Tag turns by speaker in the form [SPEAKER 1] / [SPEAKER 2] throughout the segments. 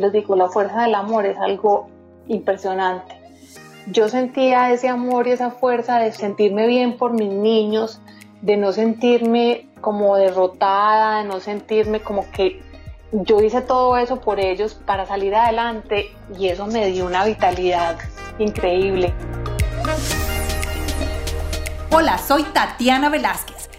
[SPEAKER 1] les digo, la fuerza del amor es algo impresionante. Yo sentía ese amor y esa fuerza de sentirme bien por mis niños, de no sentirme como derrotada, de no sentirme como que yo hice todo eso por ellos para salir adelante y eso me dio una vitalidad increíble.
[SPEAKER 2] Hola, soy Tatiana Velázquez.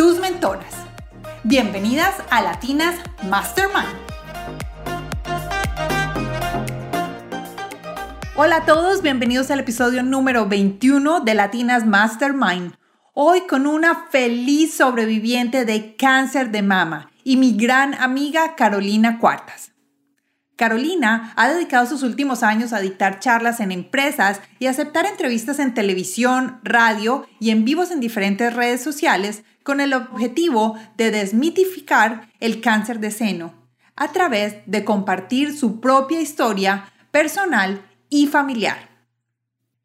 [SPEAKER 2] tus mentoras. Bienvenidas a Latinas Mastermind. Hola a todos, bienvenidos al episodio número 21 de Latinas Mastermind. Hoy con una feliz sobreviviente de cáncer de mama y mi gran amiga Carolina Cuartas. Carolina ha dedicado sus últimos años a dictar charlas en empresas y aceptar entrevistas en televisión, radio y en vivos en diferentes redes sociales con el objetivo de desmitificar el cáncer de seno a través de compartir su propia historia personal y familiar.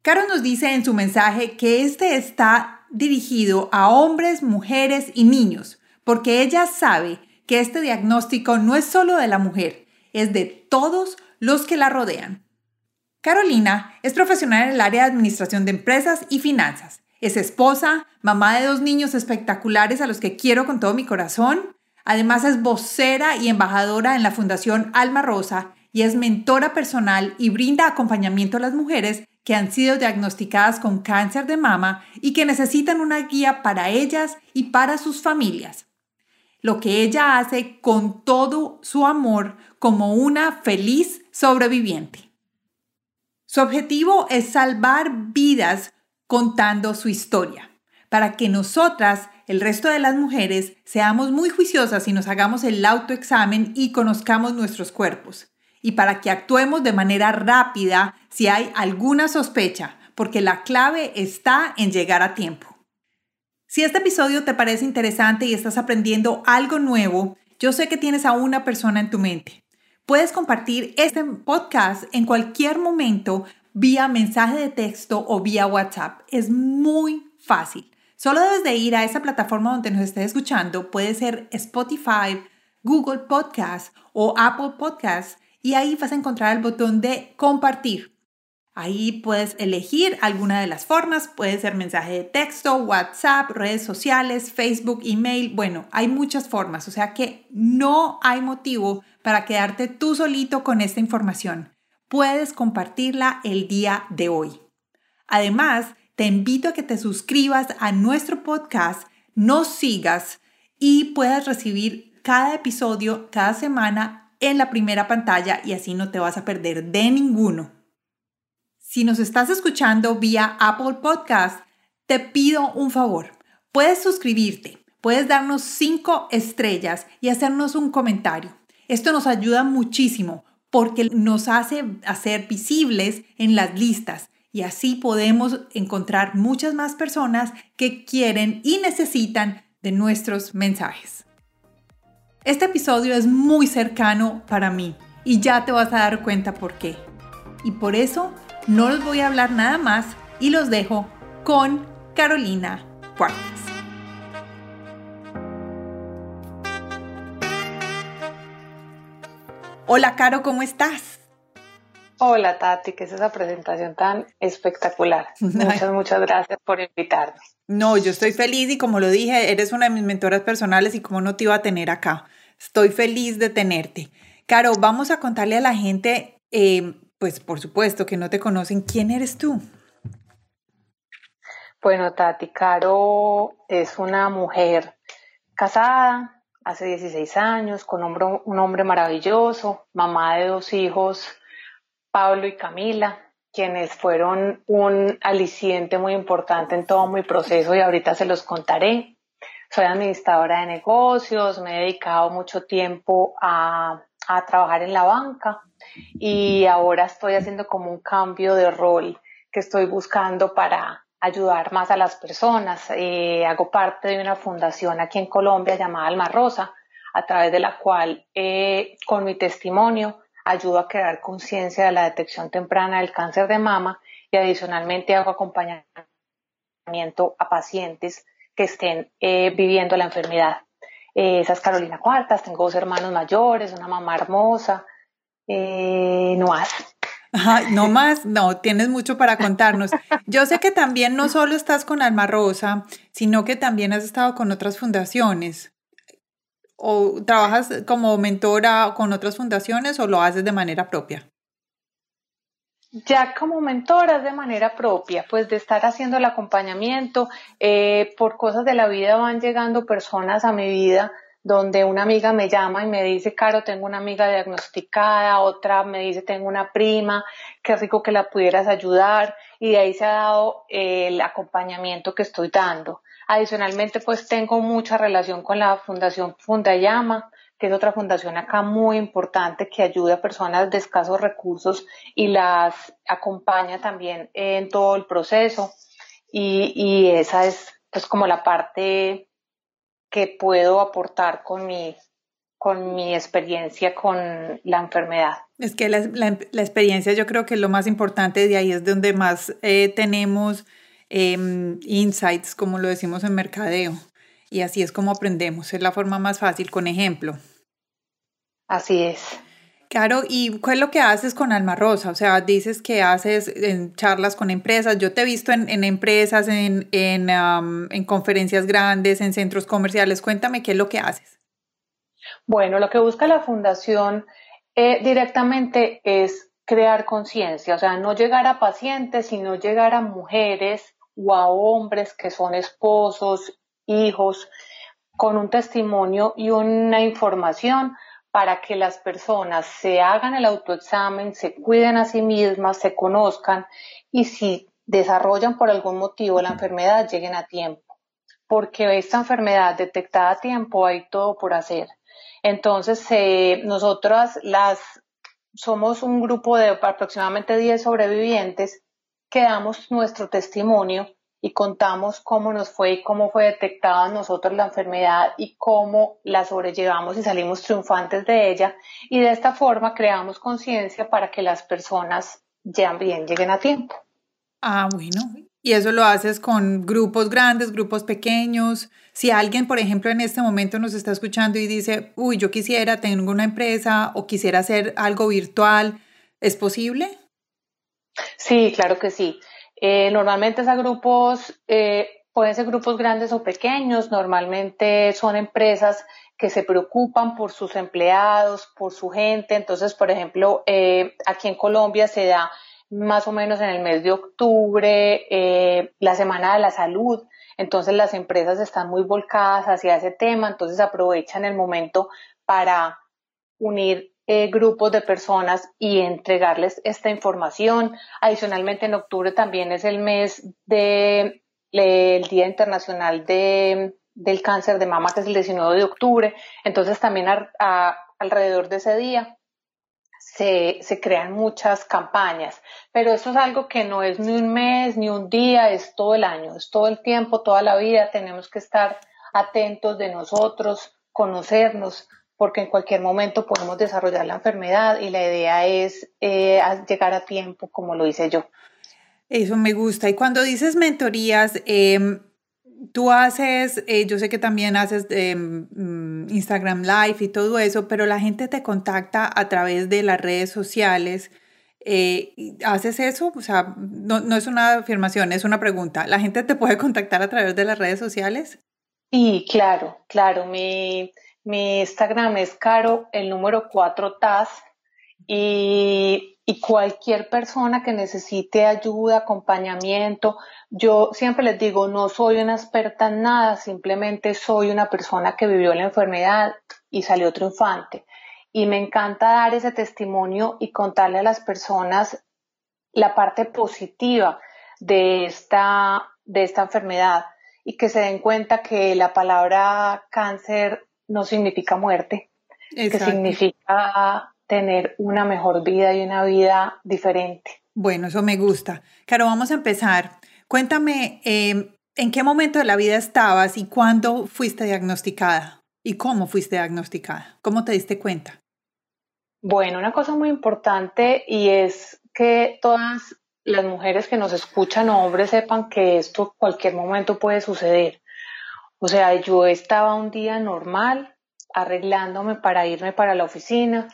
[SPEAKER 2] Caro nos dice en su mensaje que este está dirigido a hombres, mujeres y niños, porque ella sabe que este diagnóstico no es solo de la mujer, es de todos los que la rodean. Carolina es profesional en el área de administración de empresas y finanzas. Es esposa, mamá de dos niños espectaculares a los que quiero con todo mi corazón. Además es vocera y embajadora en la Fundación Alma Rosa y es mentora personal y brinda acompañamiento a las mujeres que han sido diagnosticadas con cáncer de mama y que necesitan una guía para ellas y para sus familias. Lo que ella hace con todo su amor como una feliz sobreviviente. Su objetivo es salvar vidas contando su historia, para que nosotras, el resto de las mujeres, seamos muy juiciosas y nos hagamos el autoexamen y conozcamos nuestros cuerpos y para que actuemos de manera rápida si hay alguna sospecha, porque la clave está en llegar a tiempo. Si este episodio te parece interesante y estás aprendiendo algo nuevo, yo sé que tienes a una persona en tu mente. Puedes compartir este podcast en cualquier momento vía mensaje de texto o vía WhatsApp. Es muy fácil. Solo debes de ir a esa plataforma donde nos estés escuchando. Puede ser Spotify, Google Podcast o Apple Podcast y ahí vas a encontrar el botón de compartir. Ahí puedes elegir alguna de las formas, puede ser mensaje de texto, WhatsApp, redes sociales, Facebook, email, bueno, hay muchas formas, o sea que no hay motivo para quedarte tú solito con esta información. Puedes compartirla el día de hoy. Además, te invito a que te suscribas a nuestro podcast, nos sigas y puedas recibir cada episodio cada semana en la primera pantalla y así no te vas a perder de ninguno. Si nos estás escuchando vía Apple Podcast, te pido un favor. Puedes suscribirte, puedes darnos cinco estrellas y hacernos un comentario. Esto nos ayuda muchísimo porque nos hace hacer visibles en las listas y así podemos encontrar muchas más personas que quieren y necesitan de nuestros mensajes. Este episodio es muy cercano para mí y ya te vas a dar cuenta por qué. Y por eso no los voy a hablar nada más y los dejo con Carolina Cuartas. Hola Caro, ¿cómo estás?
[SPEAKER 1] Hola Tati, ¿qué es esa presentación tan espectacular? Muchas, muchas gracias por invitarme.
[SPEAKER 2] No, yo estoy feliz y como lo dije, eres una de mis mentoras personales y como no te iba a tener acá. Estoy feliz de tenerte. Caro, vamos a contarle a la gente, eh, pues por supuesto que no te conocen, ¿quién eres tú?
[SPEAKER 1] Bueno, Tati, Caro es una mujer casada hace 16 años, con un hombre maravilloso, mamá de dos hijos, Pablo y Camila, quienes fueron un aliciente muy importante en todo mi proceso y ahorita se los contaré. Soy administradora de negocios, me he dedicado mucho tiempo a a trabajar en la banca y ahora estoy haciendo como un cambio de rol que estoy buscando para ayudar más a las personas. Eh, hago parte de una fundación aquí en Colombia llamada Alma Rosa, a través de la cual eh, con mi testimonio ayudo a crear conciencia de la detección temprana del cáncer de mama y adicionalmente hago acompañamiento a pacientes que estén eh, viviendo la enfermedad. esa es Carolina Cuartas, tengo dos hermanos mayores, una mamá hermosa, no
[SPEAKER 2] no más, no, tienes mucho para contarnos. Yo sé que también no solo estás con Alma Rosa, sino que también has estado con otras fundaciones. ¿O trabajas como mentora con otras fundaciones o lo haces de manera propia?
[SPEAKER 1] Ya como mentora de manera propia, pues de estar haciendo el acompañamiento, eh, por cosas de la vida van llegando personas a mi vida donde una amiga me llama y me dice, Caro, tengo una amiga diagnosticada, otra me dice, tengo una prima, qué rico que la pudieras ayudar, y de ahí se ha dado el acompañamiento que estoy dando. Adicionalmente, pues tengo mucha relación con la Fundación Fundayama, que es otra fundación acá muy importante que ayuda a personas de escasos recursos y las acompaña también en todo el proceso. Y, y esa es pues como la parte que puedo aportar con mi, con mi experiencia con la enfermedad.
[SPEAKER 2] Es que la, experiencia yo creo que es lo más importante, de ahí es donde más eh, tenemos em, insights, como lo decimos en mercadeo, y así es como aprendemos, es la forma más fácil, con ejemplo.
[SPEAKER 1] Así es.
[SPEAKER 2] Claro, ¿y cuál es lo que haces con Alma Rosa? O sea, dices que haces en charlas con empresas. Yo te he visto en, empresas, en, en, conferencias grandes, en centros comerciales. Cuéntame qué es lo que haces.
[SPEAKER 1] Bueno, lo que busca la fundación eh, directamente es crear conciencia, o sea, no llegar a pacientes, sino llegar a mujeres o a hombres que son esposos, hijos, con un testimonio y una información para que las personas se hagan el autoexamen, se cuiden a sí mismas, se conozcan y si desarrollan por algún motivo la enfermedad, lleguen a tiempo. Porque esta enfermedad detectada a tiempo hay todo por hacer. Entonces, eh, nosotras las somos un grupo de aproximadamente 10 sobrevivientes que damos nuestro testimonio y contamos cómo nos fue y cómo fue detectada nosotros la enfermedad y cómo la sobrellevamos y salimos triunfantes de ella. Y de esta forma creamos conciencia para que las personas ya bien lleguen a tiempo.
[SPEAKER 2] Ah, bueno. Y eso lo haces con grupos grandes, grupos pequeños. Si alguien, por ejemplo, en este momento nos está escuchando y dice, uy, yo quisiera, tengo una empresa o quisiera hacer algo virtual, ¿es posible?
[SPEAKER 1] Sí, claro que sí. Eh, normalmente esos grupos eh, pueden ser grupos grandes o pequeños, normalmente son empresas que se preocupan por sus empleados, por su gente. Entonces, por ejemplo, eh, aquí en Colombia se da más o menos en el mes de octubre la Semana de la Salud. Entonces las empresas están muy volcadas hacia ese tema, entonces aprovechan el momento para unir eh, grupos de personas y entregarles esta información. Adicionalmente, en octubre también es el mes del Día Internacional de, del Cáncer de Mama, que es el 19 de octubre. Entonces, también alrededor de ese día se, se, crean muchas campañas, pero eso es algo que no es ni un mes, ni un día, es todo el año, es todo el tiempo, toda la vida. Tenemos que estar atentos de nosotros, conocernos, porque en cualquier momento podemos desarrollar la enfermedad y la idea es eh, llegar a tiempo, como lo hice yo.
[SPEAKER 2] Eso me gusta. Y cuando dices mentorías, em, tú haces, eh, yo sé que también haces em, mm, Instagram Live y todo eso, pero la gente te contacta a través de las redes sociales. Eh, ¿Haces eso? O sea, no, no es una afirmación, es una pregunta. ¿La gente te puede contactar a través de las redes sociales?
[SPEAKER 1] Sí, claro, claro. Mi, mi Instagram es caro, el número 4 TAS. Y, y cualquier persona que necesite ayuda, acompañamiento, yo siempre les digo, no soy una experta en nada, simplemente soy una persona que vivió la enfermedad y salió triunfante. Y me encanta dar ese testimonio y contarle a las personas la parte positiva de esta, de esta enfermedad y que se den cuenta que la palabra cáncer no significa muerte, que significa tener una mejor vida y una vida diferente.
[SPEAKER 2] Bueno, eso me gusta. Caro, vamos a empezar. Cuéntame, em, ¿en qué momento de la vida estabas y cuándo fuiste diagnosticada? ¿Y cómo fuiste diagnosticada? ¿Cómo te diste cuenta?
[SPEAKER 1] Bueno, una cosa muy importante y es que todas las mujeres que nos escuchan o hombres sepan que esto cualquier momento puede suceder. O sea, yo estaba un día normal arreglándome para irme para la oficina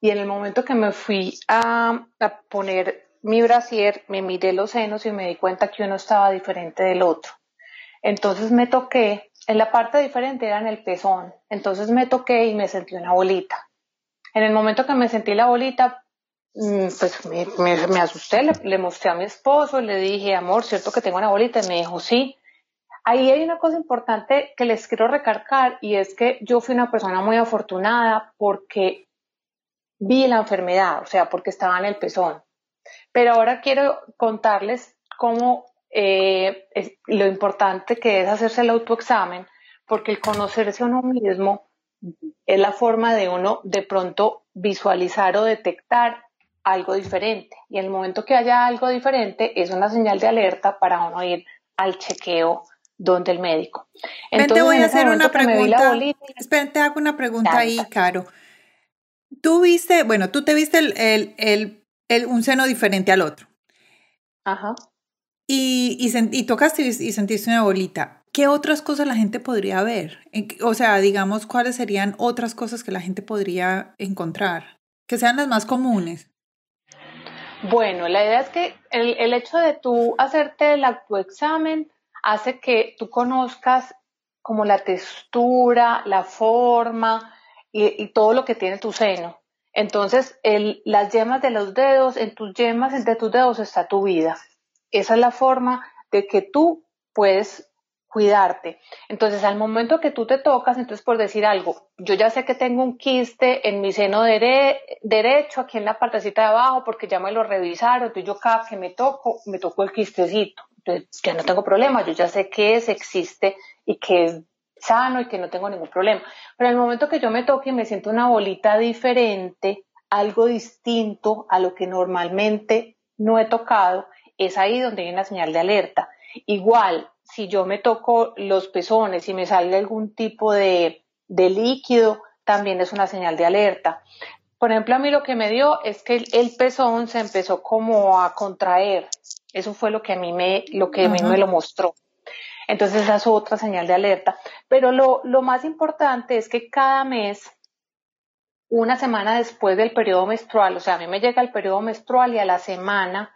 [SPEAKER 1] y en el momento que me fui a, poner mi brasier, me miré los senos y me di cuenta que uno estaba diferente del otro. Entonces me toqué, en la parte diferente era en el pezón, entonces me toqué y me sentí una bolita. En el momento que me sentí la bolita, Mm, pues me, asusté, le, mostré a mi esposo, le dije, amor, ¿cierto que tengo una bolita? Y me dijo, sí. Ahí hay una cosa importante que les quiero recargar y es que yo fui una persona muy afortunada porque vi la enfermedad, o sea, porque estaba en el pezón. Pero ahora quiero contarles cómo eh, lo importante que es hacerse el autoexamen, porque el conocerse a uno mismo es la forma de uno de pronto visualizar o detectar algo diferente. Y en el momento que haya algo diferente, es una señal de alerta para uno ir al chequeo donde el médico.
[SPEAKER 2] Entonces, te voy a hacer una pregunta. Espera, te hago una pregunta ahí, Caro. Tú viste, bueno, tú te viste el, el, un seno diferente al otro.
[SPEAKER 1] Ajá.
[SPEAKER 2] Y, y, tocaste y, sentiste una bolita. ¿Qué otras cosas la gente podría ver? O sea, digamos, ¿cuáles serían otras cosas que la gente podría encontrar? Que sean las más comunes.
[SPEAKER 1] Bueno, la idea es que el, hecho de tú hacerte el autoexamen hace que tú conozcas como la textura, la forma y, todo lo que tiene tu seno. Entonces, las yemas de los dedos, en tus yemas de tus dedos está tu vida. Esa es la forma de que tú puedes cuidarte. Entonces, al momento que tú te tocas, entonces por decir algo, yo ya sé que tengo un quiste en mi seno derecho, aquí en la partecita de abajo, porque ya me lo revisaron, entonces yo cada que me toco, me toco el quistecito. Entonces, ya no tengo problema, yo ya sé que es, existe y que es sano y que no tengo ningún problema. Pero al momento que yo me toque y me siento una bolita diferente, algo distinto a lo que normalmente no he tocado, es ahí donde hay una señal de alerta. Igual, si yo me toco los pezones y me sale algún tipo de, líquido, también es una señal de alerta. Por ejemplo, a mí lo que me dio es que el, pezón se empezó como a contraer. Eso fue lo que a mí me, lo que a mí me lo mostró. Entonces esa es otra señal de alerta. Pero lo, lo más importante es que cada mes, una semana después del periodo menstrual, o sea, a mí me llega el periodo menstrual y a la semana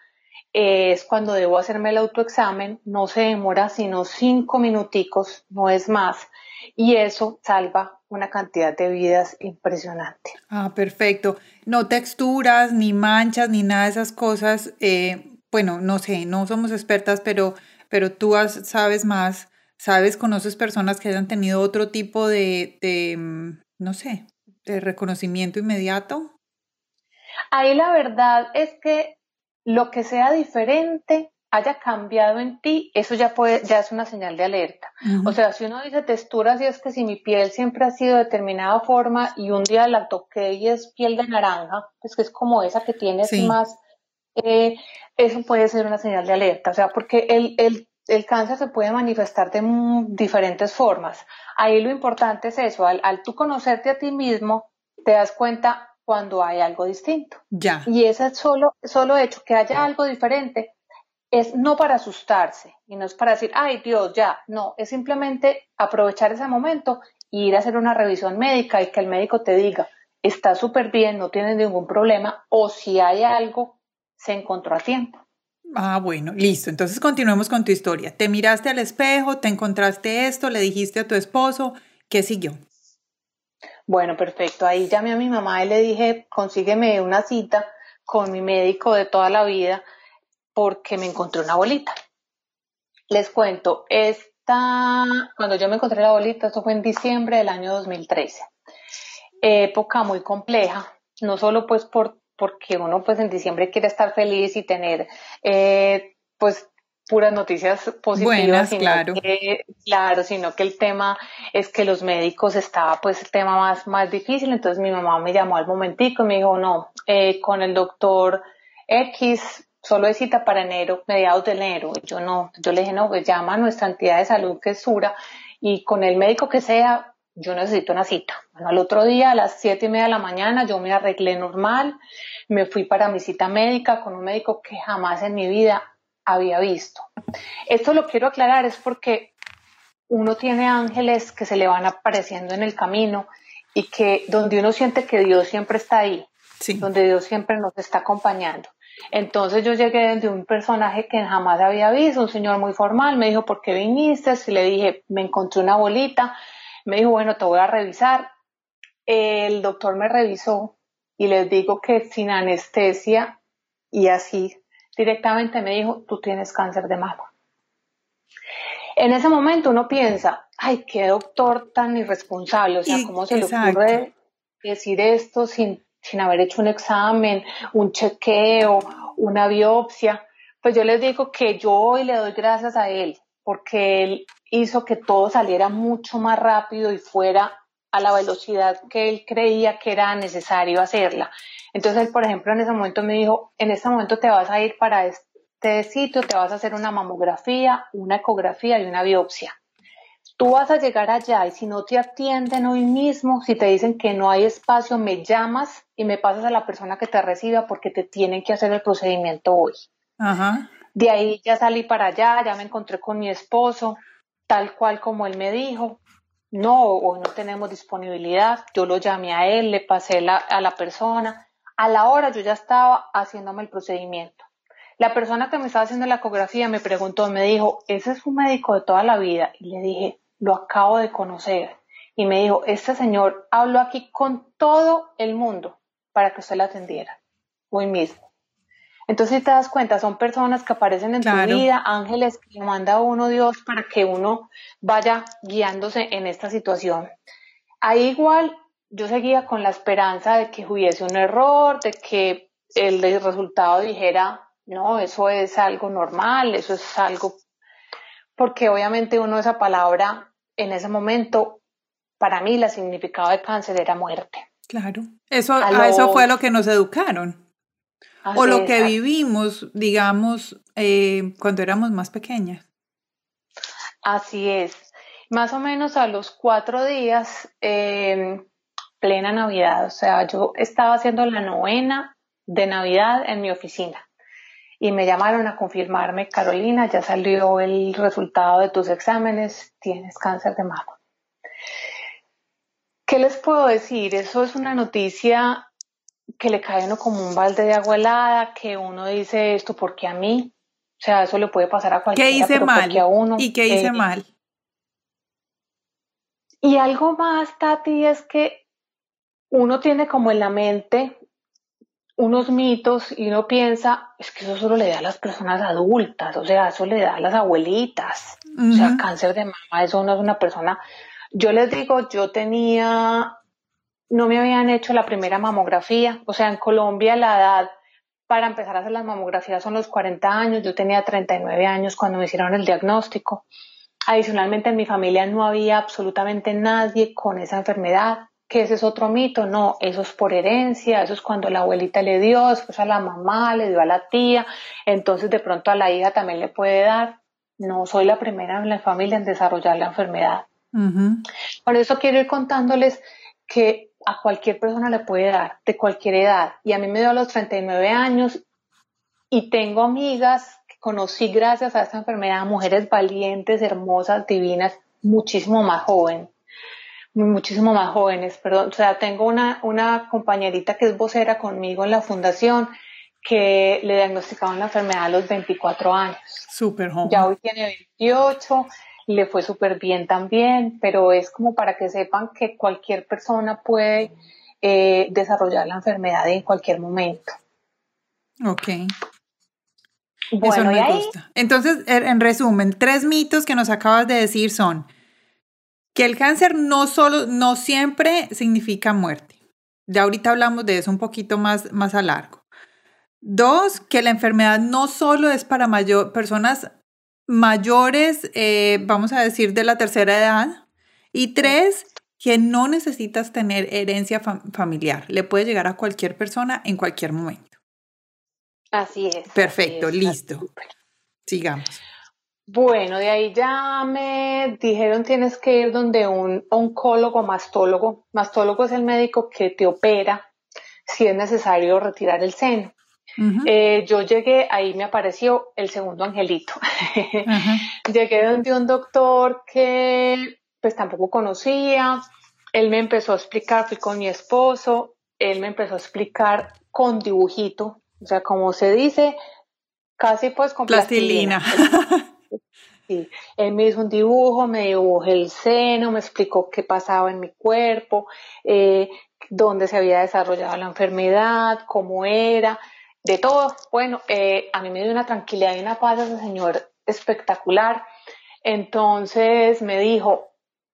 [SPEAKER 1] es cuando debo hacerme el autoexamen, no se demora sino cinco minuticos, no es más, y eso salva una cantidad de vidas impresionante.
[SPEAKER 2] Ah, perfecto. No texturas, ni manchas, ni nada de esas cosas. Eh, bueno, no sé, no somos expertas, pero, pero tú sabes más, sabes, conoces personas que hayan tenido otro tipo de, de, mm, no sé, de reconocimiento inmediato.
[SPEAKER 1] Ahí la verdad es que lo que sea diferente haya cambiado en ti, eso ya puede, ya es una señal de alerta. O sea, si uno dice textura, si es que si mi piel siempre ha sido de determinada forma y un día la toqué y es piel de naranja, pues que es como esa que tienes más, eh, eso puede ser una señal de alerta. O sea, porque el, el, el cáncer se puede manifestar de diferentes formas. Ahí lo importante es eso, al, al tú conocerte a ti mismo, te das cuenta cuando hay algo distinto.
[SPEAKER 2] Ya.
[SPEAKER 1] Y ese solo, solo hecho que haya algo diferente es no para asustarse y no es para decir, ay Dios, ya, no, es simplemente aprovechar ese momento e ir a hacer una revisión médica y que el médico te diga, está súper bien, no tienes ningún problema, o si hay algo, se encontró a tiempo.
[SPEAKER 2] Ah, bueno, listo. Entonces continuemos con tu historia. Te miraste al espejo, te encontraste esto, le dijiste a tu esposo, ¿qué siguió?
[SPEAKER 1] Bueno, perfecto. Ahí llamé a mi mamá y le dije, consígueme una cita con mi médico de toda la vida porque me encontré una bolita. Les cuento, esta, cuando yo me encontré la bolita, esto fue en diciembre del año 2013. Época muy compleja, no solo pues por, porque uno pues en diciembre quiere estar feliz y tener eh, pues puras noticias positivas, sino claro. que, claro, sino que el tema es que los médicos estaba pues el tema más, más difícil, entonces mi mamá me llamó al momentico y me dijo, no, eh, con el doctor X solo es cita para enero, mediados de enero, yo no, yo le dije, no, pues llama a nuestra entidad de salud que es Sura y con el médico que sea, yo necesito una cita. Bueno, al otro día a las siete y media de la mañana yo me arreglé normal, me fui para mi cita médica con un médico que jamás en mi vida había visto. Esto lo quiero aclarar es porque uno tiene ángeles que se le van apareciendo en el camino y que donde uno siente que Dios siempre está ahí, donde Dios siempre nos está acompañando. Entonces yo llegué de un personaje que jamás había visto, un señor muy formal, me dijo, ¿por qué viniste? Y le dije, me encontré una bolita, me dijo, bueno, te voy a revisar. El doctor me revisó y les digo que sin anestesia y así directamente me dijo, tú tienes cáncer de mama. En ese momento uno piensa, ay, qué doctor tan irresponsable, o sea, ¿cómo se le ocurre decir esto sin, sin haber hecho un examen, un chequeo, una biopsia? Pues yo les digo que yo hoy le doy gracias a él, porque él hizo que todo saliera mucho más rápido y fuera a la velocidad que él creía que era necesario hacerla. Entonces, por ejemplo, en ese momento me dijo, en este momento te vas a ir para este sitio, te vas a hacer una mamografía, una ecografía y una biopsia. Tú vas a llegar allá y si no te atienden hoy mismo, si te dicen que no hay espacio, me llamas y me pasas a la persona que te reciba porque te tienen que hacer el procedimiento hoy. De ahí ya salí para allá, ya me encontré con mi esposo, tal cual como él me dijo. No, hoy no tenemos disponibilidad. Yo lo llamé a él, le pasé a la persona a la hora yo ya estaba haciéndome el procedimiento. La persona que me estaba haciendo la ecografía me preguntó, me dijo, ¿ese es un médico de toda la vida? Y le dije, lo acabo de conocer. Y me dijo, este señor habló aquí con todo el mundo para que usted la atendiera, hoy mismo. Entonces, si te das cuenta, son personas que aparecen en tu vida, ángeles que manda uno Dios para que uno vaya guiándose en esta situación. Ahí igual yo seguía con la esperanza de que hubiese un error, de que el resultado dijera, no, eso es algo normal, eso es algo, porque obviamente uno esa palabra en ese momento, para mí la significado de cáncer era muerte.
[SPEAKER 2] Claro, eso, a, eso fue lo que nos educaron. O lo que vivimos, digamos, eh, cuando éramos más pequeñas.
[SPEAKER 1] Así es. Más o menos a los cuatro días, eh, plena Navidad. O sea, yo estaba haciendo la novena de Navidad en mi oficina y me llamaron a confirmarme, Carolina, ya salió el resultado de tus exámenes, tienes cáncer de mama. ¿Qué les puedo decir? Eso es una noticia que le cae uno como un balde de agua helada, que uno dice esto porque a mí, o sea, eso le puede pasar a cualquiera.
[SPEAKER 2] ¿Qué hice mal? A uno, ¿Y qué hice mal?
[SPEAKER 1] Y algo más, Tati, es que uno tiene como en la mente unos mitos y uno piensa, es que eso solo le da a las personas adultas, o sea, eso le da a las abuelitas. O sea, cáncer de mama, eso no es una persona. Yo les digo, yo tenía, no me habían hecho la primera mamografía, o sea, en Colombia la edad para empezar a hacer las mamografías son los 40 años, yo tenía 39 años cuando me hicieron el diagnóstico. Adicionalmente en mi familia no había absolutamente nadie con esa enfermedad que ese es otro mito, no, eso es por herencia, eso es cuando la abuelita le dio, después a la mamá, le dio a la tía, entonces de pronto a la hija también le puede dar. No soy la primera en la familia en desarrollar la enfermedad. Por eso quiero ir contándoles que a cualquier persona le puede dar, de cualquier edad. Y a mí me dio a los 39 años y tengo amigas que conocí gracias a esta enfermedad, mujeres valientes, hermosas, divinas, muchísimo más joven muchísimo más jóvenes, perdón. O sea, tengo una, una compañerita que es vocera conmigo en la fundación que le diagnosticaron la enfermedad a los 24 años.
[SPEAKER 2] Súper joven.
[SPEAKER 1] Ya hoy tiene 28, le fue súper bien también, pero es como para que sepan que cualquier persona puede eh, desarrollar la enfermedad en cualquier momento.
[SPEAKER 2] Ok. Eso me gusta. Entonces, en resumen, tres mitos que nos acabas de decir son que el cáncer no solo, no siempre significa muerte. Ya ahorita hablamos de eso un poquito más, más a largo. Dos, que la enfermedad no solo es para mayor, personas mayores, eh, vamos a decir, de la tercera edad. Y tres, que no necesitas tener herencia familiar. Le puede llegar a cualquier persona en cualquier momento.
[SPEAKER 1] Así es.
[SPEAKER 2] Perfecto, listo. Sigamos.
[SPEAKER 1] Bueno, de ahí ya me dijeron tienes que ir donde un oncólogo mastólogo. Mastólogo es el médico que te opera si es necesario retirar el seno. Eh, yo llegué, ahí me apareció el segundo angelito. llegué donde un doctor que pues tampoco conocía. Él me empezó a explicar, fui con mi esposo, él me empezó a explicar con dibujito, o sea, como se dice, casi pues con plastilina. Sí, él me hizo un dibujo, me dibujó el seno, me explicó qué pasaba en mi cuerpo, eh, dónde se había desarrollado la enfermedad, cómo era, de todo. Bueno, eh, a mí me dio una tranquilidad y una paz ese señor espectacular. Entonces me dijo,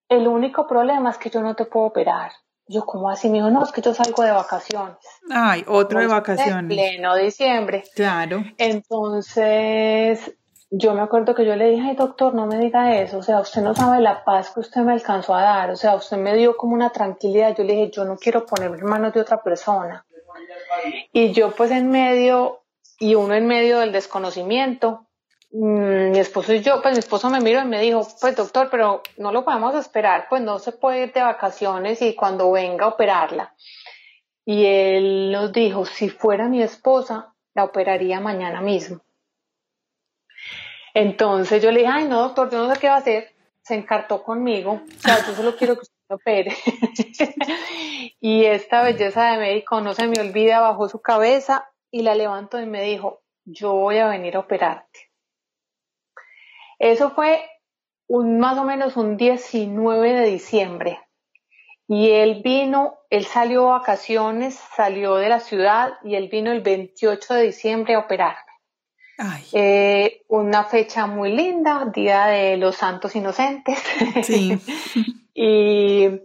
[SPEAKER 1] el único problema es que yo no te puedo operar. Yo, como así? Me dijo, no, es que yo salgo de vacaciones.
[SPEAKER 2] Ay, otro de vacaciones.
[SPEAKER 1] Pleno diciembre.
[SPEAKER 2] Claro.
[SPEAKER 1] Entonces, yo me acuerdo que yo le dije, ay, doctor, no me diga eso. O sea, usted no sabe la paz que usted me alcanzó a dar. O sea, usted me dio como una tranquilidad. Yo le dije, yo no quiero ponerme en manos de otra persona. Y yo, pues, en medio, y uno en medio del desconocimiento, Mm, mi esposo y yo, pues mi esposo me miró y me dijo, pues doctor, pero no lo podemos esperar, pues no se puede ir de vacaciones y cuando venga a operarla. Y él nos dijo, si fuera mi esposa, la operaría mañana mismo. Entonces yo le dije, ay no doctor, yo no sé qué va a hacer. Se encartó conmigo, o sea, yo solo quiero que usted me opere. y esta belleza de médico no se me olvida, bajó su cabeza y la levantó y me dijo, yo voy a venir a operarte. Eso fue un, más o menos un 19 de diciembre. Y él vino, él salió a vacaciones, salió de la ciudad y él vino el 28 de diciembre a operarme. Eh, una fecha muy linda, Día de los Santos Inocentes. Sí. y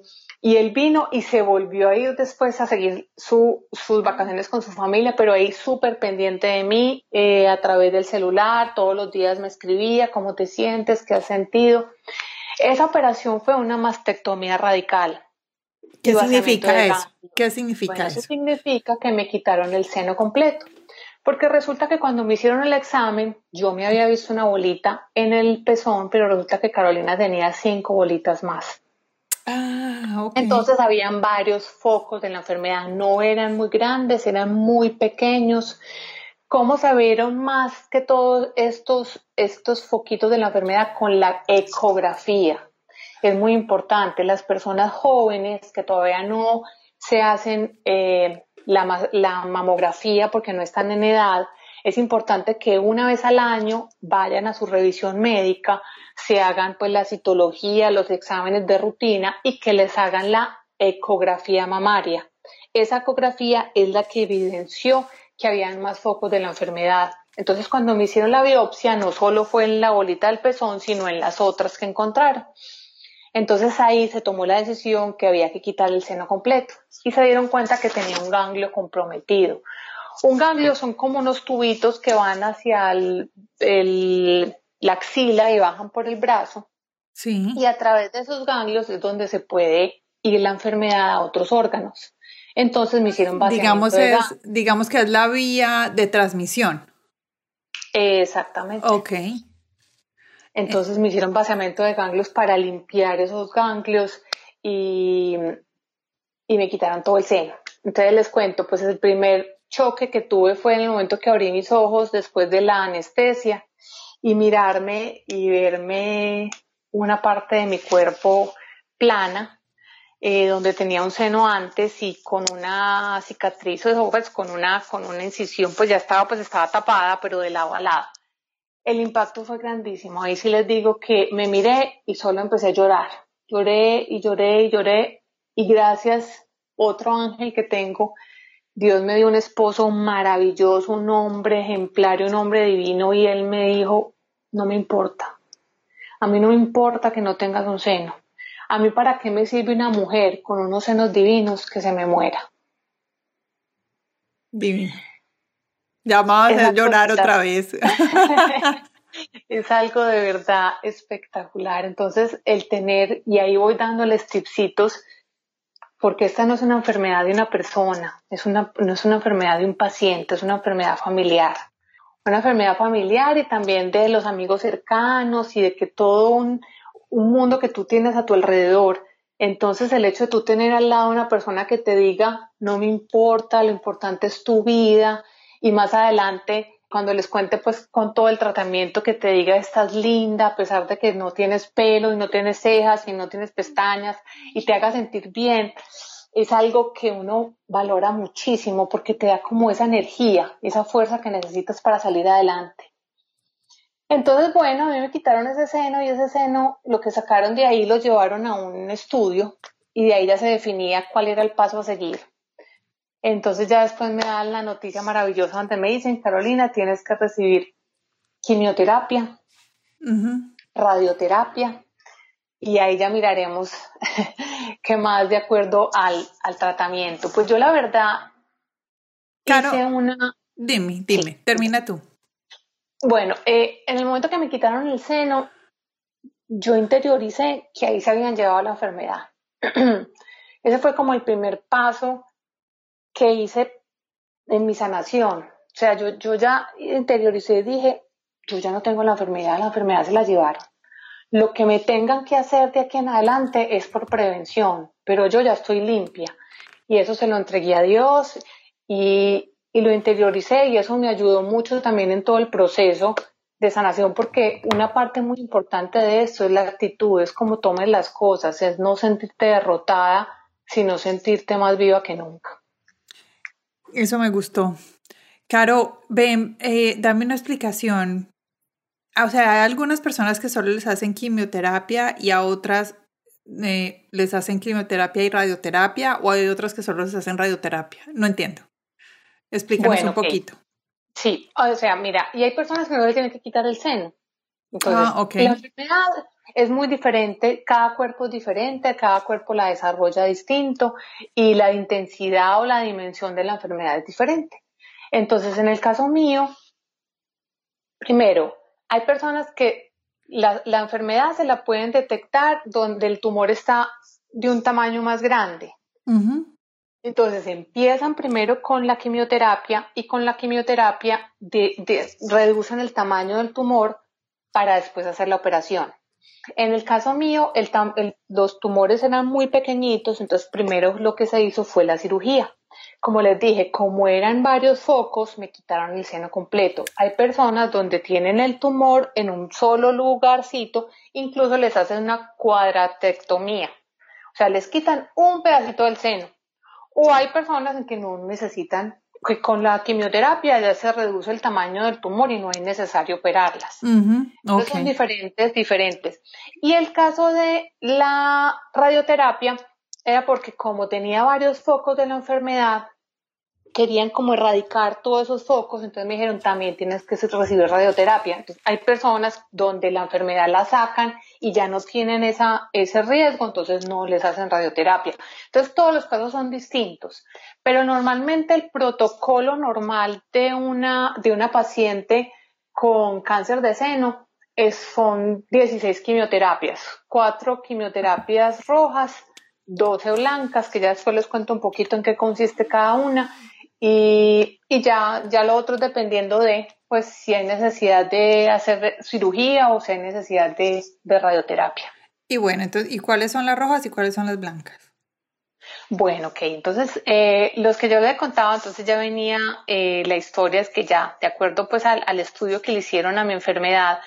[SPEAKER 1] y él vino y se volvió a ir después a seguir sus vacaciones con su familia, pero ahí súper pendiente de mí eh, a través del celular, todos los días me escribía, ¿cómo te sientes? ¿Qué has sentido? Esa operación fue una mastectomía radical.
[SPEAKER 2] ¿Qué significa eso? ¿Qué significa
[SPEAKER 1] eso? Eso significa que me quitaron el seno completo. Porque resulta que cuando me hicieron el examen, yo me había visto una bolita en el pezón, pero resulta que Carolina tenía cinco bolitas más. Ah, Entonces habían varios focos de la enfermedad, no eran muy grandes, eran muy pequeños. ¿Cómo se vieron más que todos estos, estos foquitos de la enfermedad con la ecografía? Es muy importante. Las personas jóvenes que todavía no se hacen eh, la, la mamografía porque no están en edad, es importante que una vez al año vayan a su revisión médica, se hagan pues la citología, los exámenes de rutina y que les hagan la ecografía mamaria. Esa ecografía es la que evidenció que habían más focos de la enfermedad. Entonces, cuando me hicieron la biopsia, no solo fue en la bolita del pezón, sino en las otras que encontraron. Entonces ahí se tomó la decisión que había que quitar el seno completo y se dieron cuenta que tenía un ganglio comprometido. Un ganglio son como unos tubitos que van hacia el, la axila y bajan por el brazo. Sí. Y a través de esos ganglios es donde se puede ir la enfermedad a otros órganos. Entonces me hicieron
[SPEAKER 2] digamos es, digamos que es la vía de transmisión.
[SPEAKER 1] Exactamente.
[SPEAKER 2] Ok.
[SPEAKER 1] Entonces me hicieron vaciamiento de ganglios para limpiar esos ganglios y, y me quitaron todo el seno. Entonces les cuento, pues es el primer choque que tuve fue en el momento que abrí mis ojos después de la anestesia y mirarme y verme una parte de mi cuerpo plana, eh, donde tenía un seno antes y con una cicatriz o pues con una, con una incisión, pues ya estaba, pues estaba tapada, pero de lado a lado. El impacto fue grandísimo. Ahí sí les digo que me miré y solo empecé a llorar. Lloré y lloré y lloré y gracias otro ángel que tengo Dios me dio un esposo maravilloso, un hombre ejemplar, un hombre divino y él me dijo, no me importa. A mí no me importa que no tengas un seno. A mí para qué me sirve una mujer con unos senos divinos que se me muera.
[SPEAKER 2] Divino. Ya vamos a llorar otra vez.
[SPEAKER 1] es algo de verdad espectacular. Entonces, el tener, y ahí voy dándoles tipsitos, porque esta no es una enfermedad de una persona, es una, no es una enfermedad de un paciente, es una enfermedad familiar. Una enfermedad familiar y también de los amigos cercanos y de que todo un, un mundo que tú tienes a tu alrededor. Entonces el hecho de tú tener al lado una persona que te diga, no me importa, lo importante es tu vida y más adelante cuando les cuente pues con todo el tratamiento que te diga estás linda a pesar de que no tienes pelo y no tienes cejas y no tienes pestañas y te haga sentir bien, es algo que uno valora muchísimo porque te da como esa energía, esa fuerza que necesitas para salir adelante. Entonces, bueno, a mí me quitaron ese seno y ese seno, lo que sacaron de ahí lo llevaron a un estudio y de ahí ya se definía cuál era el paso a seguir. Entonces ya después me dan la noticia maravillosa donde me dicen, Carolina, tienes que recibir quimioterapia, radioterapia, y ahí ya miraremos qué más de acuerdo al, tratamiento. Pues yo la verdad
[SPEAKER 2] hice una... Dime, dime, termina tú.
[SPEAKER 1] Bueno, eh, en el momento que me quitaron el seno, yo interioricé que ahí se habían llevado la enfermedad. Ese fue como el primer paso que hice en mi sanación. O sea, yo, yo ya interioricé y dije, yo ya no tengo la enfermedad, la enfermedad se la llevaron. Lo que me tengan que hacer de aquí en adelante es por prevención, pero yo ya estoy limpia. Y eso se lo entregué a Dios y, y lo interioricé y eso me ayudó mucho también en todo el proceso de sanación porque una parte muy importante de esto es la actitud, es como tomes las cosas, es no sentirte derrotada, sino sentirte más viva que nunca.
[SPEAKER 2] Eso me gustó. Caro, ven, eh, dame una explicación. O sea, hay algunas personas que solo les hacen quimioterapia y a otras eh, les hacen quimioterapia y radioterapia o hay otras que solo les hacen radioterapia. No entiendo. Explícanos un poquito.
[SPEAKER 1] Sí, o sea, mira, y hay personas que no le tienen que quitar el seno. ah, ok. La enfermedad es muy diferente, cada cuerpo es diferente, cada cuerpo la desarrolla distinto y la intensidad o la dimensión de la enfermedad es diferente. Entonces, en el caso mío, primero, hay personas que la, enfermedad se la pueden detectar donde el tumor está de un tamaño más grande. Entonces empiezan primero con la quimioterapia y con la quimioterapia reducen el tamaño del tumor para después hacer la operación. En el caso mío, los tumores eran muy pequeñitos, entonces primero lo que se hizo fue la cirugía. Como les dije, como eran varios focos, me quitaron el seno completo. Hay personas donde tienen el tumor en un solo lugarcito, incluso les hacen una cuadratectomía. O sea, les quitan un pedacito del seno. O hay personas en que no necesitan que con la quimioterapia ya se reduce el tamaño del tumor y no es necesario operarlas. son diferentes, diferentes. Y el caso de la radioterapia era porque como tenía varios focos de la enfermedad, querían como erradicar todos esos focos, entonces me dijeron también tienes que recibir radioterapia. Entonces, hay personas donde la enfermedad la sacan y ya no tienen esa, ese riesgo, entonces no les hacen radioterapia. Entonces todos los casos son distintos, pero normalmente el protocolo normal de una, de una paciente con cáncer de seno es, son 16 quimioterapias, cuatro quimioterapias rojas, 12 blancas, que ya después les cuento un poquito en qué consiste cada una, y, ya, ya lo otro dependiendo de, pues, si hay necesidad de hacer cirugía o si hay necesidad de, radioterapia.
[SPEAKER 2] Y bueno, entonces, ¿y cuáles son las rojas y cuáles son las blancas?
[SPEAKER 1] Bueno, ok, entonces eh, los que yo le he contado, entonces ya venía eh, la historia, es que ya, de acuerdo pues al, al, estudio que le hicieron a mi enfermedad,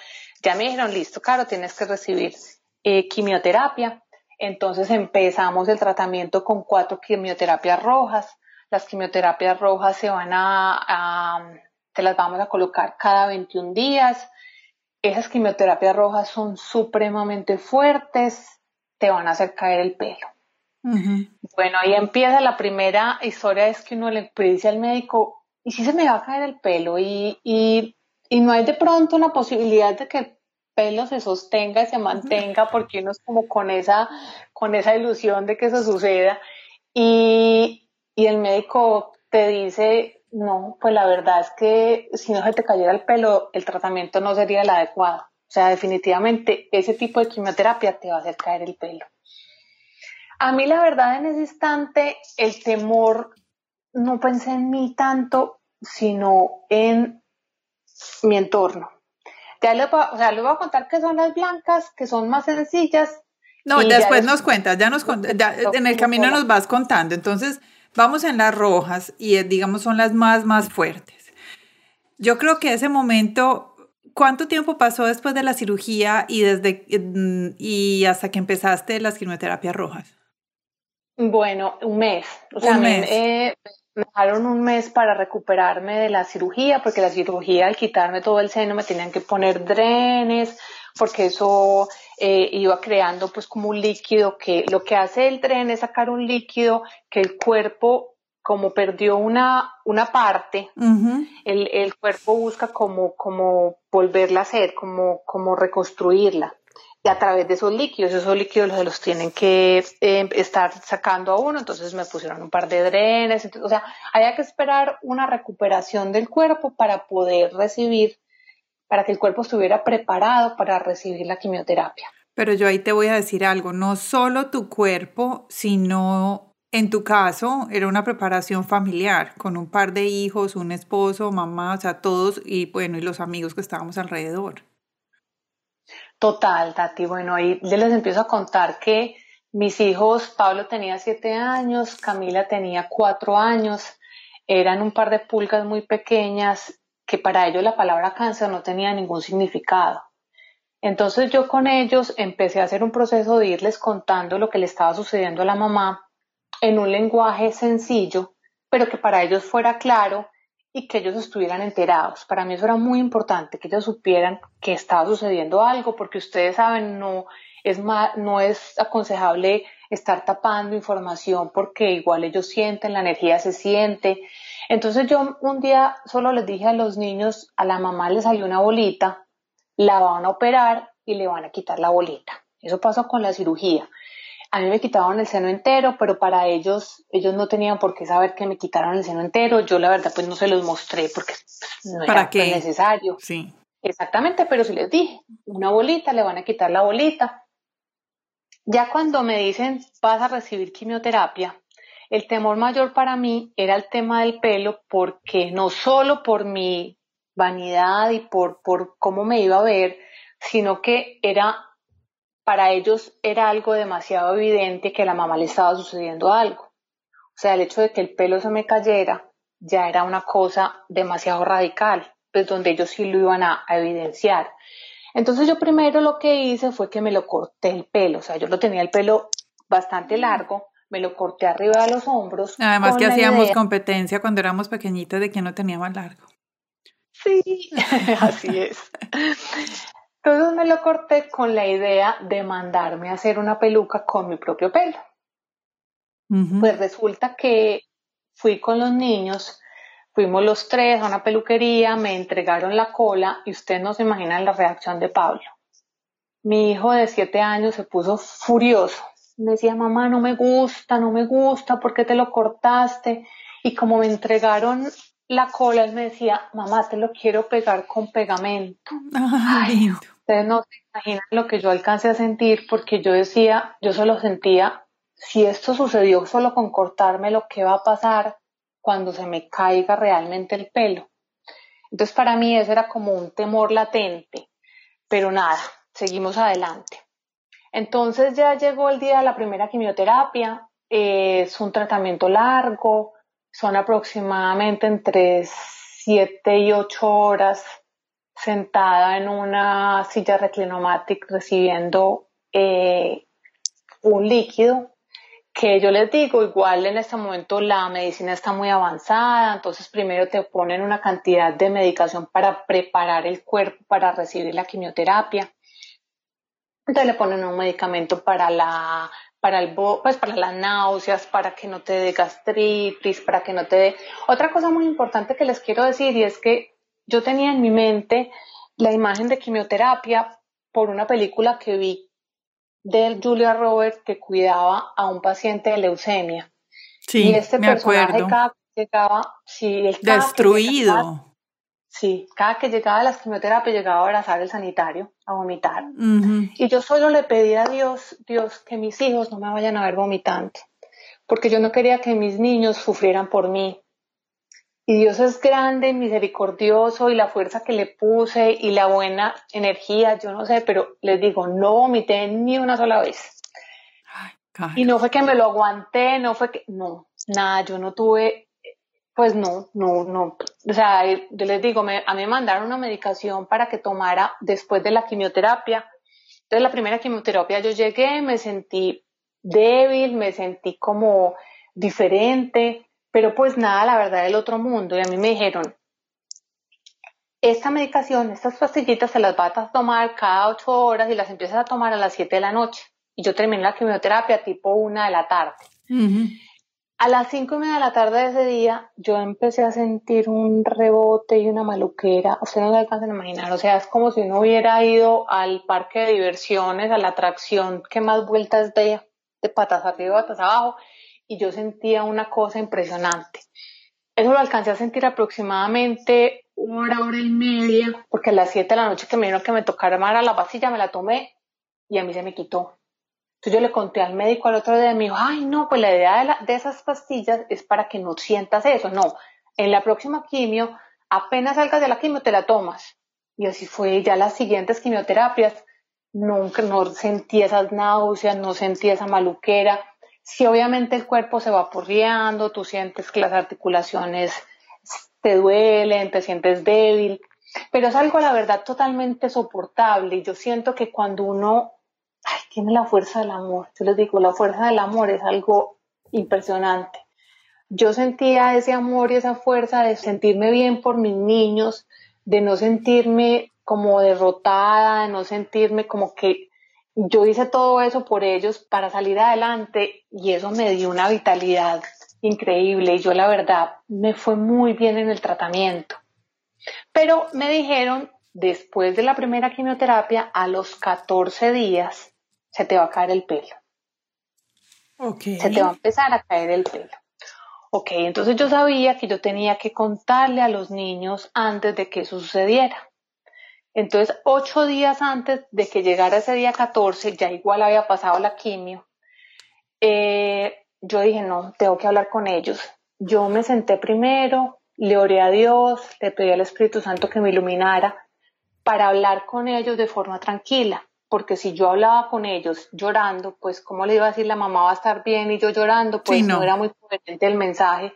[SPEAKER 1] ya me dijeron, listo, claro, tienes que recibir eh, quimioterapia. Entonces empezamos el tratamiento con cuatro quimioterapias rojas. Las quimioterapias rojas se van a, te las vamos a colocar cada 21 días. Esas quimioterapias rojas son supremamente fuertes, te van a hacer caer el pelo. Bueno, ahí empieza la primera historia, es que uno le dice al médico, ¿y si se me va a caer el pelo? Y, y, y no hay de pronto una posibilidad de que el pelo se sostenga y se mantenga, porque uno es como con esa, con esa ilusión de que eso suceda. Y, y el médico te dice, No, pues la verdad es que si no se te cayera el pelo, el tratamiento no sería el adecuado. O sea, definitivamente ese tipo de quimioterapia te va a hacer caer el pelo. A mí la verdad en ese instante el temor no pensé en mí tanto, sino en mi entorno. Ya les voy, o sea, les voy a contar que son las blancas, que son más sencillas.
[SPEAKER 2] No, después nos cuentas, ya nos en el camino nos vas contando. Entonces, vamos en las rojas y digamos son las más, más fuertes. Yo creo que ese momento ¿Cuánto tiempo pasó después de la cirugía y, desde, y hasta que empezaste las quimioterapias rojas?
[SPEAKER 1] Bueno, un mes. O sea, un mes. Me, dejaron un mes para recuperarme de la cirugía, porque la cirugía al quitarme todo el seno me tenían que poner drenes, porque eso eh, iba creando pues como un líquido que lo que hace el dren es sacar un líquido que el cuerpo como perdió una, una parte, el, el, cuerpo busca como, como volverla a hacer, como, como reconstruirla. Y a través de esos líquidos, esos líquidos los, los tienen que eh, estar sacando a uno, entonces me pusieron un par de drenes, o sea, había que esperar una recuperación del cuerpo para poder recibir, para que el cuerpo estuviera preparado para recibir la quimioterapia.
[SPEAKER 2] Pero yo ahí te voy a decir algo, no solo tu cuerpo, sino en tu caso, era una preparación familiar, con un par de hijos, un esposo, mamá, o sea, todos y bueno, y los amigos que estábamos alrededor.
[SPEAKER 1] Total, Tati. Bueno, ahí les empiezo a contar que mis hijos, Pablo tenía siete años, Camila tenía cuatro años, eran un par de pulgas muy pequeñas que para ellos la palabra cáncer no tenía ningún significado. Entonces yo con ellos empecé a hacer un proceso de irles contando lo que le estaba sucediendo a la mamá en un lenguaje sencillo, pero que para ellos fuera claro y que ellos estuvieran enterados. Para mí eso era muy importante, que ellos supieran que estaba sucediendo algo, porque ustedes saben, no es, no es aconsejable estar tapando información porque igual ellos sienten, la energía se siente. Entonces yo un día solo les dije a los niños, a la mamá le salió una bolita, la van a operar y le van a quitar la bolita. Eso pasó con la cirugía. A mí me quitaban el seno entero, pero para ellos, ellos no tenían por qué saber que me quitaron el seno entero. Yo la verdad pues no se los mostré porque no era pues, necesario.
[SPEAKER 2] Sí.
[SPEAKER 1] Exactamente, pero si les dije, una bolita, le van a quitar la bolita. Ya cuando me dicen vas a recibir quimioterapia, el temor mayor para mí era el tema del pelo porque no solo por mi vanidad y por, por cómo me iba a ver, sino que era para ellos era algo demasiado evidente que a la mamá le estaba sucediendo algo. O sea, el hecho de que el pelo se me cayera ya era una cosa demasiado radical, pues donde ellos sí lo iban a, evidenciar. Entonces yo primero lo que hice fue que me lo corté el pelo, o sea, yo lo tenía el pelo bastante largo, me lo corté arriba de los hombros.
[SPEAKER 2] Además que hacíamos competencia cuando éramos pequeñitas de quién no tenía más largo.
[SPEAKER 1] Sí, así es. Entonces me lo corté con la idea de mandarme a hacer una peluca con mi propio pelo. Pues resulta que fui con los niños, fuimos los tres a una peluquería, me entregaron la cola y ustedes no se imaginan la reacción de Pablo. Mi hijo de siete años se puso furioso. Me decía, mamá, no me gusta, no me gusta, ¿por qué te lo cortaste? Y como me entregaron la cola, él me decía, mamá, te lo quiero pegar con pegamento. Ay, Ustedes no se imaginan lo que yo alcancé a sentir porque yo decía, yo solo sentía, si esto sucedió solo con cortarme, lo que va a pasar cuando se me caiga realmente el pelo. Entonces para mí eso era como un temor latente, pero nada, seguimos adelante. Entonces ya llegó el día de la primera quimioterapia, es un tratamiento largo, son aproximadamente entre 7 y 8 horas sentada en una silla reclinomatic recibiendo eh, un líquido que yo les digo, igual en este momento la medicina está muy avanzada, entonces primero te ponen una cantidad de medicación para preparar el cuerpo para recibir la quimioterapia. Entonces le ponen un medicamento para la para el pues para las náuseas, para que no te dé gastritis, para que no te dé. Otra cosa muy importante que les quiero decir y es que yo tenía en mi mente la imagen de quimioterapia por una película que vi de Julia Roberts que cuidaba a un paciente de leucemia.
[SPEAKER 2] Sí, y este me personaje, acuerdo.
[SPEAKER 1] cada llegaba, sí, el
[SPEAKER 2] destruido.
[SPEAKER 1] Sí, cada que llegaba a las quimioterapias llegaba a abrazar el sanitario, a vomitar. Y yo solo le pedía a Dios, Dios, que mis hijos no me vayan a ver vomitando, porque yo no quería que mis niños sufrieran por mí. Y Dios es grande, misericordioso y la fuerza que le puse y la buena energía, yo no sé, pero les digo, no vomité ni una sola vez. y no fue que me lo aguanté, no fue que, no, nada, yo no tuve, pues no, no, no. O sea, yo les digo, a mí me mandaron una medicación para que tomara después de la quimioterapia. Entonces, la primera quimioterapia yo llegué, me sentí débil, me sentí como diferente pero pues nada, la verdad del otro mundo. Y a mí me dijeron, esta medicación, estas pastillitas se las vas a tomar cada ocho horas y las empiezas a tomar a las siete de la noche. Y yo terminé la quimioterapia tipo una de la tarde. A las cinco y media de la tarde de ese día, yo empecé a sentir un rebote y una maluquera. Ustedes no se alcanzan a imaginar. O sea, es como si uno hubiera ido al parque de diversiones, a la atracción que más vueltas de, de patas arriba, patas abajo y yo sentía una cosa impresionante. Eso lo alcancé a sentir aproximadamente una hora y media, porque a las 7 de la noche que me dieron que me tocara a la pastilla, me la tomé y a mí se me quitó. Entonces yo le conté al médico al otro día me dijo, ay no, pues la idea de, de esas pastillas es para que no sientas eso. No, en la próxima quimio, apenas salgas de la quimio, te la tomas. Y así fue, ya las siguientes quimioterapias, nunca, no sentí esas náuseas, no sentí esa maluquera si obviamente el cuerpo se va porreando, tú sientes que las articulaciones te duelen, te sientes débil, pero es algo, la verdad, totalmente soportable. Y yo siento que cuando uno tiene la fuerza del amor, yo les digo, la fuerza del amor es algo impresionante. Yo sentía ese amor y esa fuerza de sentirme bien por mis niños, de no sentirme como derrotada, de no sentirme como que yo hice todo eso por ellos para salir adelante y eso me dio una vitalidad increíble y yo la verdad me fue muy bien en el tratamiento. Pero me dijeron, después de la primera quimioterapia, a los 14 días se te va a caer el pelo.
[SPEAKER 2] Okay.
[SPEAKER 1] Se te va a empezar a caer el pelo. Ok, entonces yo sabía que yo tenía que contarle a los niños antes de que eso sucediera. Entonces, ocho días antes de que llegara ese día 14, ya igual había pasado la quimio, eh, yo dije, no, tengo que hablar con ellos. Yo me senté primero, le oré a Dios, le pedí al Espíritu Santo que me iluminara para hablar con ellos de forma tranquila, porque si yo hablaba con ellos llorando, pues cómo le iba a decir la mamá va a estar bien y yo llorando, pues no. no. era muy coherente el mensaje.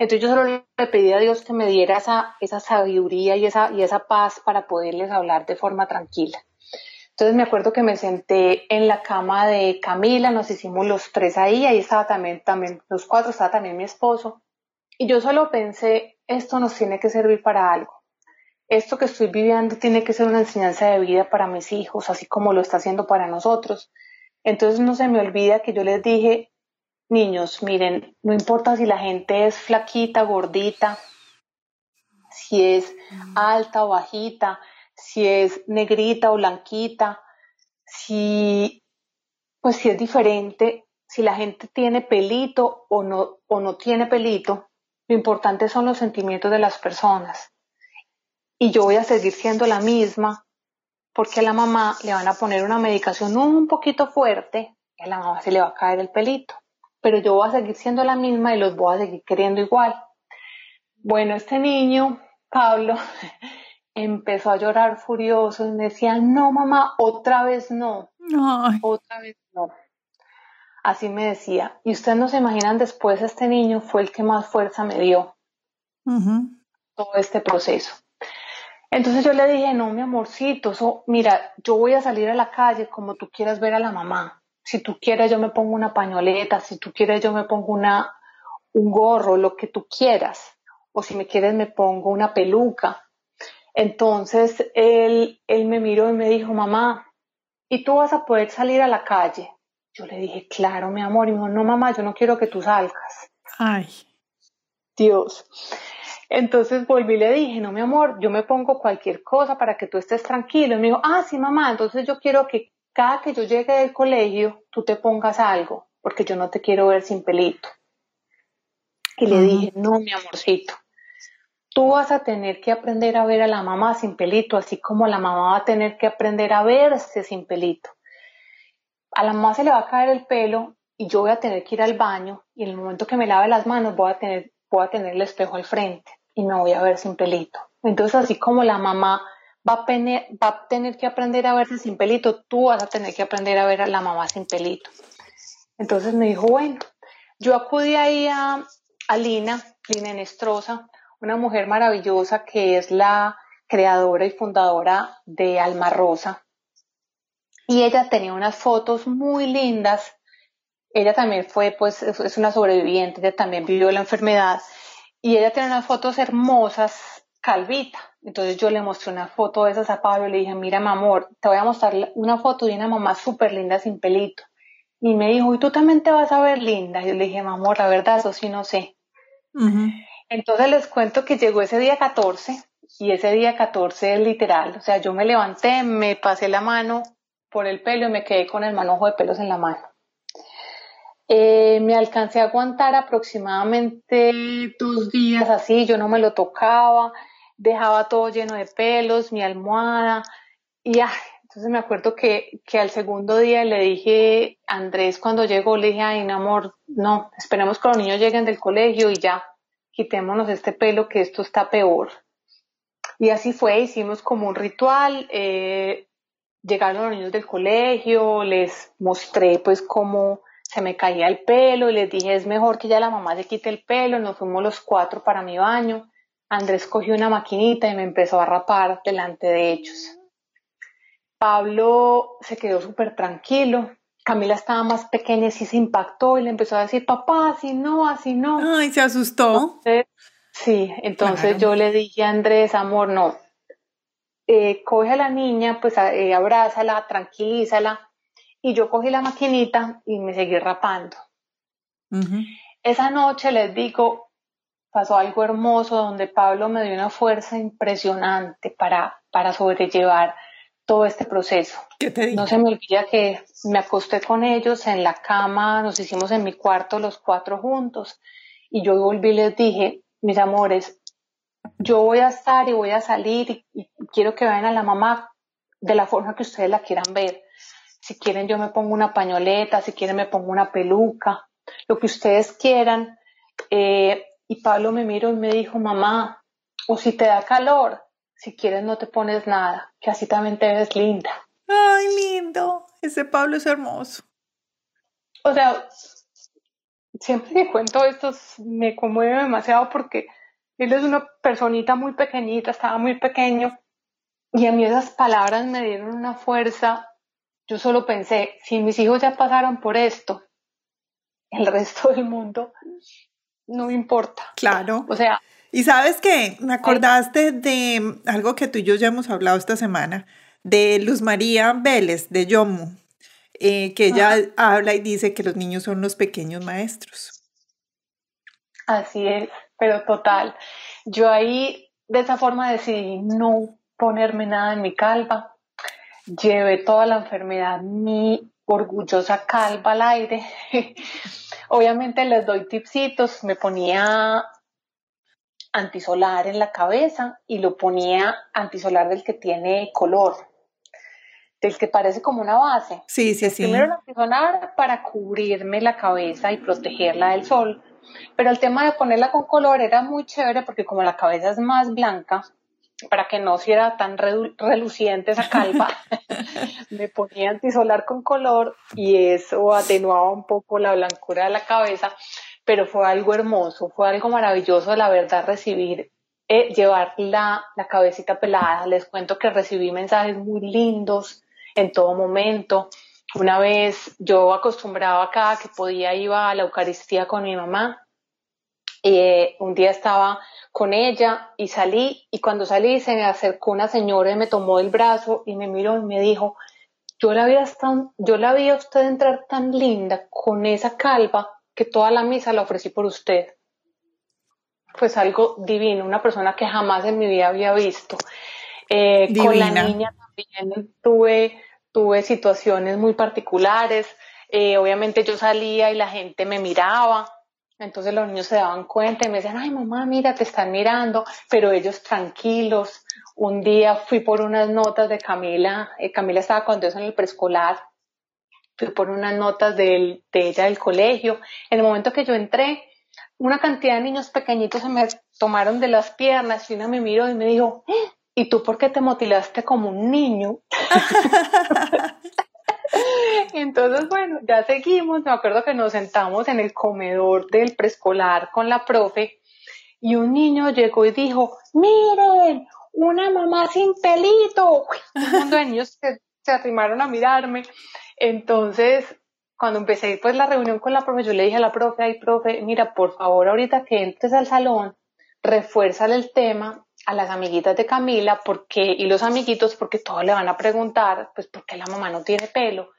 [SPEAKER 1] Entonces yo solo le pedí a Dios que me diera esa, esa sabiduría y esa, y esa paz para poderles hablar de forma tranquila. Entonces me acuerdo que me senté en la cama de Camila, nos hicimos los tres ahí, ahí estaba también, también, los cuatro, estaba también mi esposo. Y yo solo pensé, esto nos tiene que servir para algo. Esto que estoy viviendo tiene que ser una enseñanza de vida para mis hijos, así como lo está haciendo para nosotros. Entonces no se me olvida que yo les dije, niños, miren, no importa si la gente es flaquita, gordita, si es alta o bajita, si es negrita o blanquita, si, pues si es diferente, si la gente tiene pelito o no, o no tiene pelito, lo importante son los sentimientos de las personas. Y yo voy a seguir siendo la misma porque a la mamá le van a poner una medicación un poquito fuerte y a la mamá se le va a caer el pelito pero yo voy a seguir siendo la misma y los voy a seguir queriendo igual. Bueno, este niño, Pablo, empezó a llorar furioso y me decía, no mamá, otra vez no, otra vez no. Así me decía. Y ustedes no se imaginan, después este niño fue el que más fuerza me dio todo este proceso. Entonces yo le dije, no, mi amorcito, mira, yo voy a salir a la calle como tú quieras ver a la mamá si tú quieres yo me pongo una pañoleta, si tú quieres yo me pongo una, un gorro, lo que tú quieras, o si me quieres me pongo una peluca. Entonces él, él me miró y me dijo, mamá, ¿y tú vas a poder salir a la calle? Yo le dije, claro, mi amor. Y me dijo, no, mamá, yo no quiero que tú salgas.
[SPEAKER 2] Ay.
[SPEAKER 1] Dios. Entonces volví y le dije, no, mi amor, yo me pongo cualquier cosa para que tú estés tranquilo. Y me dijo, ah, sí, mamá, entonces yo quiero que cada que yo llegue del colegio, tú te pongas algo, porque yo no te quiero ver sin pelito. Y le dije, no, mi amorcito, tú vas a tener que aprender a ver a la mamá sin pelito, así como la mamá va a tener que aprender a verse sin pelito. A la mamá se le va a caer el pelo y yo voy a tener que ir al baño y en el momento que me lave las manos voy a tener, voy a tener el espejo al frente y me voy a ver sin pelito. Entonces, así como la mamá va a, va a tener que aprender a verse sin pelito, tú vas a tener que aprender a ver a la mamá sin pelito. Entonces me dijo, bueno, yo acudí ahí a, a Lina, Lina Nestrosa, una mujer maravillosa que es la creadora y fundadora de Alma Rosa. Y ella tenía unas fotos muy lindas. Ella también fue, pues, es una sobreviviente, ella también vivió la enfermedad. Y ella tiene unas fotos hermosas, calvita. Entonces yo le mostré una foto de esas a Pablo y le dije, mira, mi amor, te voy a mostrar una foto de una mamá súper linda sin pelito. Y me dijo, ¿y tú también te vas a ver linda? Y yo le dije, mi amor, la verdad, eso sí no sé. Entonces les cuento que llegó ese día 14 y ese día 14 es literal. O sea, yo me levanté, me pasé la mano por el pelo y me quedé con el manojo de pelos en la mano. Eh, me alcancé a aguantar aproximadamente dos días así, yo no me lo tocaba, dejaba todo lleno de pelos, mi almohada, y ay, entonces me acuerdo que, que al segundo día le dije Andrés cuando llegó, le dije, ay, no, amor, no, esperemos que los niños lleguen del colegio y ya, quitémonos este pelo que esto está peor. Y así fue, hicimos como un ritual, eh, llegaron los niños del colegio, les mostré pues cómo se me caía el pelo y les dije es mejor que ya la mamá se quite el pelo, nos fuimos los cuatro para mi baño, Andrés cogió una maquinita y me empezó a rapar delante de ellos. Pablo se quedó súper tranquilo. Camila estaba más pequeña y sí se impactó y le empezó a decir, papá, así no, así no.
[SPEAKER 2] Ay, se asustó.
[SPEAKER 1] sí, entonces yo le dije a Andrés, amor, no, eh, coge a la niña, pues eh, abrázala, tranquilízala. Y yo cogí la maquinita y me seguí rapando. Esa noche les digo, pasó algo hermoso donde Pablo me dio una fuerza impresionante para, para sobrellevar todo este proceso.
[SPEAKER 2] ¿Qué te
[SPEAKER 1] No se me olvida que me acosté con ellos en la cama, nos hicimos en mi cuarto los cuatro juntos y yo volví y les dije, mis amores, yo voy a estar y voy a salir y, quiero que vean a la mamá de la forma que ustedes la quieran ver. Si quieren yo me pongo una pañoleta, si quieren me pongo una peluca, lo que ustedes quieran. Eh, y Pablo me miró y me dijo, mamá, o si te da calor, si quieres no te pones nada, que así también te ves linda.
[SPEAKER 2] Ay, lindo, ese Pablo es hermoso.
[SPEAKER 1] O sea, siempre que cuento esto me conmueve demasiado porque él es una personita muy pequeñita, estaba muy pequeño y a mí esas palabras me dieron una fuerza. Yo solo pensé, si mis hijos ya pasaron por esto, el resto del mundo no me importa.
[SPEAKER 2] Claro.
[SPEAKER 1] O sea,
[SPEAKER 2] y sabes que me acordaste de algo que tú y yo ya hemos hablado esta semana, de Luz María Vélez, de Yomu, eh, que ella habla y dice que los niños son los pequeños maestros.
[SPEAKER 1] Así es, pero total. Yo ahí de esa forma decidí no ponerme nada en mi calva. Llevé toda la enfermedad, mi orgullosa calva al aire. Obviamente les doy tipsitos, me ponía antisolar en la cabeza y lo ponía antisolar del que tiene color, del que parece como una base.
[SPEAKER 2] Sí, sí, sí.
[SPEAKER 1] Primero el antisolar para cubrirme la cabeza y protegerla del sol, pero el tema de ponerla con color era muy chévere porque como la cabeza es más blanca, para que no fuera tan reluciente esa calva, me ponía antisolar con color y eso atenuaba un poco la blancura de la cabeza pero fue algo hermoso, fue algo maravilloso, la verdad, recibir, eh, llevar la, la cabecita pelada. Les cuento que recibí mensajes muy lindos en todo momento. Una vez yo acostumbraba cada que podía iba a la Eucaristía con mi mamá. Eh, un día estaba con ella y salí y cuando salí se me acercó una señora y me tomó el brazo y me miró y me dijo, yo la vi, yo la vi a usted entrar tan linda con esa calva que toda la misa la ofrecí por usted. Pues algo divino, una persona que jamás en mi vida había visto. Eh, con la niña también tuve, tuve situaciones muy particulares. Eh, obviamente yo salía y la gente me miraba Entonces los niños se daban cuenta y me decían, ay mamá, mira, te están mirando, pero ellos tranquilos. Un día fui por unas notas de Camila, eh, Camila estaba con Dios en el preescolar, fui por unas notas de, de ella del colegio. En el momento que yo entré, una cantidad de niños pequeñitos se me tomaron de las piernas y una me miró y me dijo, eh, ¿y tú por qué te motilaste como un niño? Entonces, bueno, ya seguimos. Me acuerdo que nos sentamos en el comedor del preescolar con la profe y un niño llegó y dijo, miren, una mamá sin pelito. un mundo de niños se, se arrimaron a mirarme. Entonces, cuando empecé pues la reunión con la profe, yo le dije a la profe, ay profe, mira, por favor, ahorita que entres al salón, refuérzale el tema a las amiguitas de Camila porque, y los amiguitos porque todos le van a preguntar, pues, ¿por qué la mamá no tiene pelo?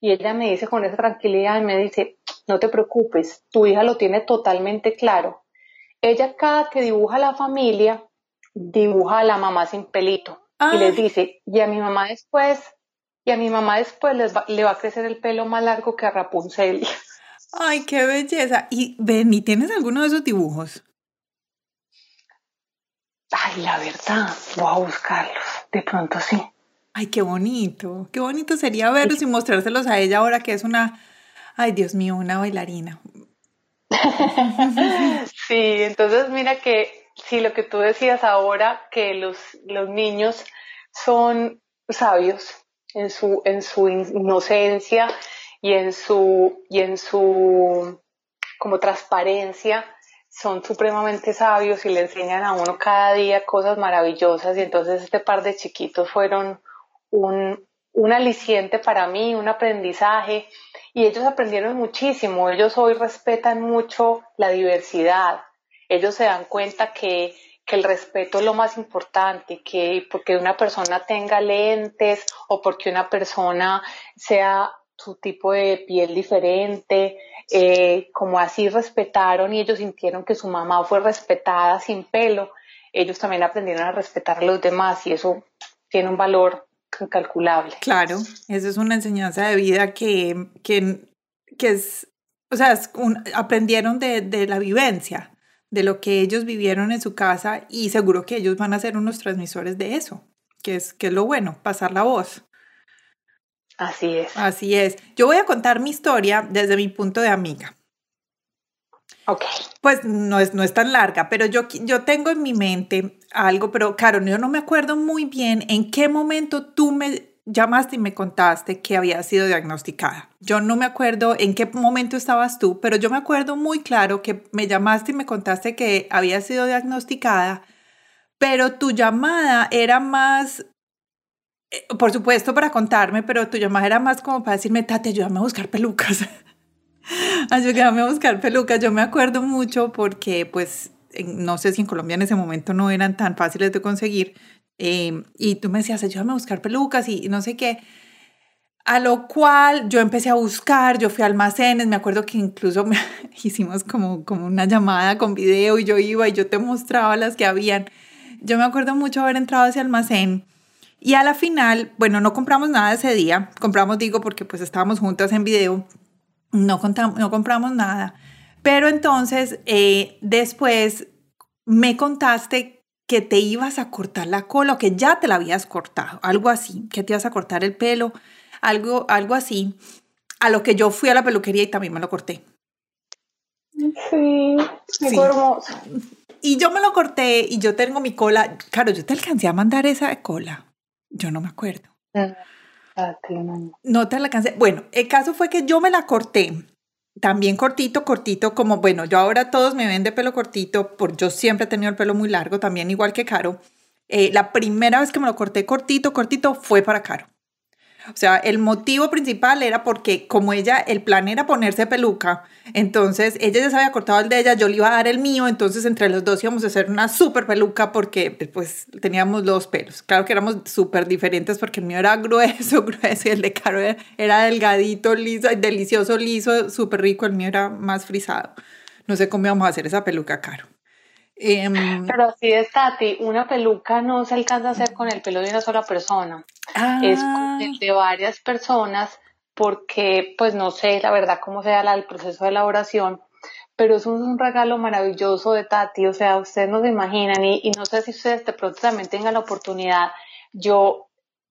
[SPEAKER 1] Y ella me dice con esa tranquilidad, me dice, no te preocupes, tu hija lo tiene totalmente claro. Ella cada que dibuja a la familia, dibuja a la mamá sin pelito. Y les dice, y a mi mamá después, y a mi mamá después le va a crecer el pelo más largo que a Rapunzel.
[SPEAKER 2] Ay, qué belleza. Y ven, ¿y tienes alguno de esos dibujos?
[SPEAKER 1] Ay, la verdad, voy a buscarlos. De pronto sí.
[SPEAKER 2] Ay, qué bonito. Qué bonito sería verlos y mostrárselos a ella ahora que es una, ay, Dios mío, una bailarina.
[SPEAKER 1] sí, entonces mira que sí, lo que tú decías ahora, que los, los niños son sabios en su, en su inocencia y en su, y en su como transparencia son supremamente sabios y le enseñan a uno cada día cosas maravillosas y entonces este par de chiquitos fueron un, un aliciente para mí, un aprendizaje y ellos aprendieron muchísimo, ellos hoy respetan mucho la diversidad, ellos se dan cuenta que, que el respeto es lo más importante, que porque una persona tenga lentes o porque una persona sea su tipo de piel diferente, eh, como así respetaron y ellos sintieron que su mamá fue respetada sin pelo, ellos también aprendieron a respetar a los demás y eso tiene un valor incalculable.
[SPEAKER 2] Claro, eso es una enseñanza de vida que, que, que es, o sea, aprendieron de, de la vivencia, de lo que ellos vivieron en su casa y seguro que ellos van a ser unos transmisores de eso, que es, que es lo bueno, pasar la voz.
[SPEAKER 1] Así es.
[SPEAKER 2] Así es. Yo voy a contar mi historia desde mi punto de amiga.
[SPEAKER 1] Ok.
[SPEAKER 2] Pues no es, no es tan larga, pero yo, yo tengo en mi mente algo, pero claro, yo no me acuerdo muy bien en qué momento tú me llamaste y me contaste que había sido diagnosticada. Yo no me acuerdo en qué momento estabas tú, pero yo me acuerdo muy claro que me llamaste y me contaste que había sido diagnosticada, pero tu llamada era más eh, por supuesto, para contarme, pero tu llamada era más como para decirme, Tati, ayúdame a buscar pelucas. ayúdame a buscar pelucas. Yo me acuerdo mucho porque, pues, no sé si en Colombia en ese momento no eran tan fáciles de conseguir. Eh, y tú me decías, ayúdame a buscar pelucas y no sé qué. A lo cual yo empecé a buscar, yo fui a almacenes, me acuerdo que incluso hicimos como, como una llamada con video y yo iba y yo te mostraba las que habían. Yo me acuerdo mucho haber entrado a ese almacén y a la final, bueno, no compramos nada ese día, compramos, digo, porque pues estábamos juntas en video, no, contamos, no compramos nada, pero entonces eh, después me contaste que te ibas a cortar la cola o que ya te la habías cortado, algo así, que te ibas a cortar el pelo, algo, algo así, a lo que yo fui a la peluquería y también me lo corté.
[SPEAKER 1] Sí, sí. hermoso.
[SPEAKER 2] Y yo me lo corté y yo tengo mi cola. Claro, yo te alcancé a mandar esa cola. Yo no me acuerdo.
[SPEAKER 1] Ah,
[SPEAKER 2] no te la alcancé. Bueno, el caso fue que yo me la corté. También cortito, cortito, como bueno, yo ahora todos me ven de pelo cortito, por yo siempre he tenido el pelo muy largo, también igual que Caro. Eh, la primera vez que me lo corté cortito, cortito, fue para Caro. O sea, el motivo principal era porque como ella, el plan era ponerse peluca, entonces ella ya se había cortado el de ella, yo le iba a dar el mío, entonces entre los dos íbamos a hacer una súper peluca porque pues teníamos dos pelos. Claro que éramos súper diferentes porque el mío era grueso, grueso y el de Caro era, delgadito, liso, delicioso, liso, súper rico, el mío era más frisado. No sé cómo íbamos a hacer esa peluca, Caro.
[SPEAKER 1] Em, Pero así es, Tati, una peluca no se alcanza a hacer con el pelo de una sola persona. Es con el ah. de varias personas porque, pues no sé la verdad cómo sea el proceso de elaboración, pero es un, regalo maravilloso de Tati, o sea, ustedes no se imaginan y, y no sé si ustedes de pronto también tengan la oportunidad. Yo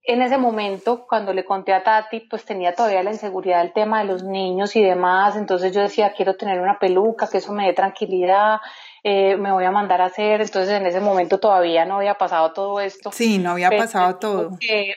[SPEAKER 1] en ese momento, cuando le conté a Tati, pues tenía todavía la inseguridad del tema de los niños y demás, entonces yo decía, quiero tener una peluca, que eso me dé tranquilidad, eh, me voy a mandar a hacer, entonces en ese momento todavía no había pasado todo esto.
[SPEAKER 2] Sí, no había pasado todo.
[SPEAKER 1] Que,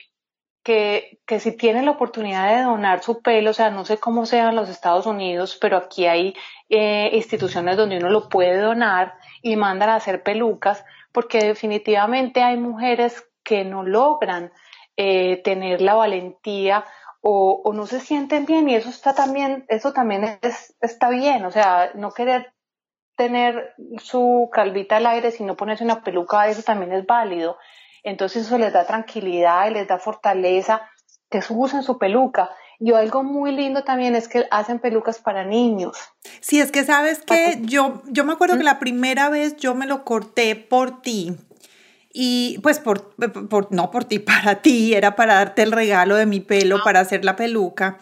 [SPEAKER 1] que, que, si tiene la oportunidad de donar su pelo, o sea, no sé cómo sea en los Estados Unidos, pero aquí hay eh, instituciones donde uno lo puede donar y mandan a hacer pelucas, porque definitivamente hay mujeres que no logran eh, tener la valentía o, o, no se sienten bien y eso está también, eso también es, está bien, o sea, no querer tener su calvita al aire, sino ponerse una peluca, eso también es válido. Entonces eso les da tranquilidad y les da fortaleza, que usen su peluca. Y algo muy lindo también es que hacen pelucas para niños.
[SPEAKER 2] Sí, es que sabes que yo, yo me acuerdo que la primera vez yo me lo corté por ti, y pues por, por, no por ti, para ti, era para darte el regalo de mi pelo, ah. para hacer la peluca.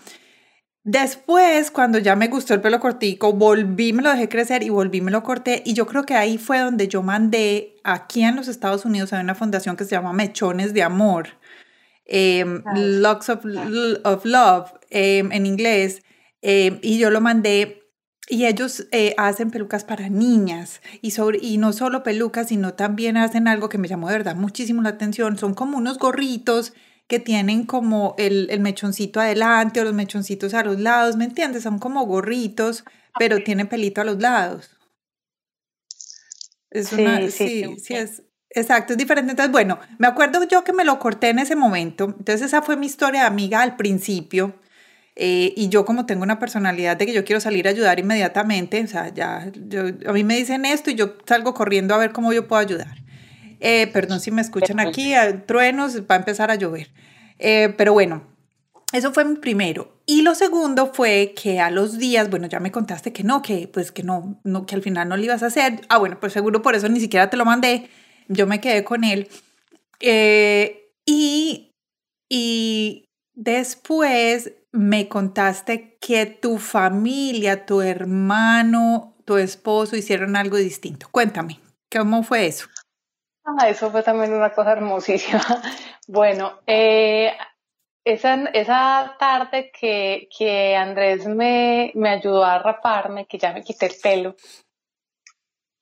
[SPEAKER 2] Después, cuando ya me gustó el pelo cortico, volví, me lo dejé crecer y volví, me lo corté. Y yo creo que ahí fue donde yo mandé, aquí en los Estados Unidos hay una fundación que se llama Mechones de Amor, em, Locks of, of Love em, en inglés. Em, y yo lo mandé y ellos eh, hacen pelucas para niñas y, sobre, y no solo pelucas, sino también hacen algo que me llamó de verdad muchísimo la atención. Son como unos gorritos que tienen como el, el mechoncito adelante o los mechoncitos a los lados, ¿me entiendes? Son como gorritos, pero tienen pelito a los lados. Es una, sí, sí, sí, es, exacto, es diferente. Entonces, bueno, me acuerdo yo que me lo corté en ese momento. Entonces, esa fue mi historia de amiga al principio. Eh, y yo como tengo una personalidad de que yo quiero salir a ayudar inmediatamente, o sea, ya, yo, a mí me dicen esto y yo salgo corriendo a ver cómo yo puedo ayudar. Eh, perdón si me escuchan aquí, truenos, va a empezar a llover. Eh, pero bueno, eso fue mi primero. Y lo segundo fue que a los días, bueno, ya me contaste que no, que pues que no, no que al final no lo ibas a hacer. Ah, bueno, pues seguro por eso ni siquiera te lo mandé. Yo me quedé con él. y, y después me contaste que tu familia, tu hermano, tu esposo hicieron algo distinto. Cuéntame, ¿cómo fue eso?
[SPEAKER 1] Ah, eso fue también una cosa hermosísima. Bueno, eh, esa, esa tarde que, que Andrés me, me, ayudó a raparme, que ya me quité el pelo,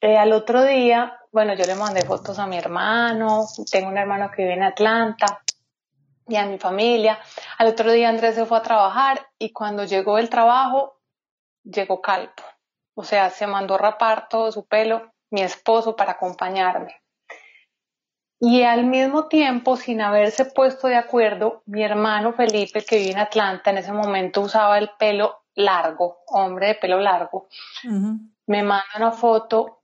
[SPEAKER 1] eh, al otro día, bueno, yo le mandé fotos a mi hermano, tengo un hermano que vive en Atlanta, y a mi familia. Al otro día Andrés se fue a trabajar y cuando llegó el trabajo, llegó calvo. O sea, se mandó rapar todo su pelo mi esposo para acompañarme. Y al mismo tiempo, sin haberse puesto de acuerdo, mi hermano Felipe, que vive en Atlanta, en ese momento usaba el pelo largo, hombre de pelo largo, me manda una foto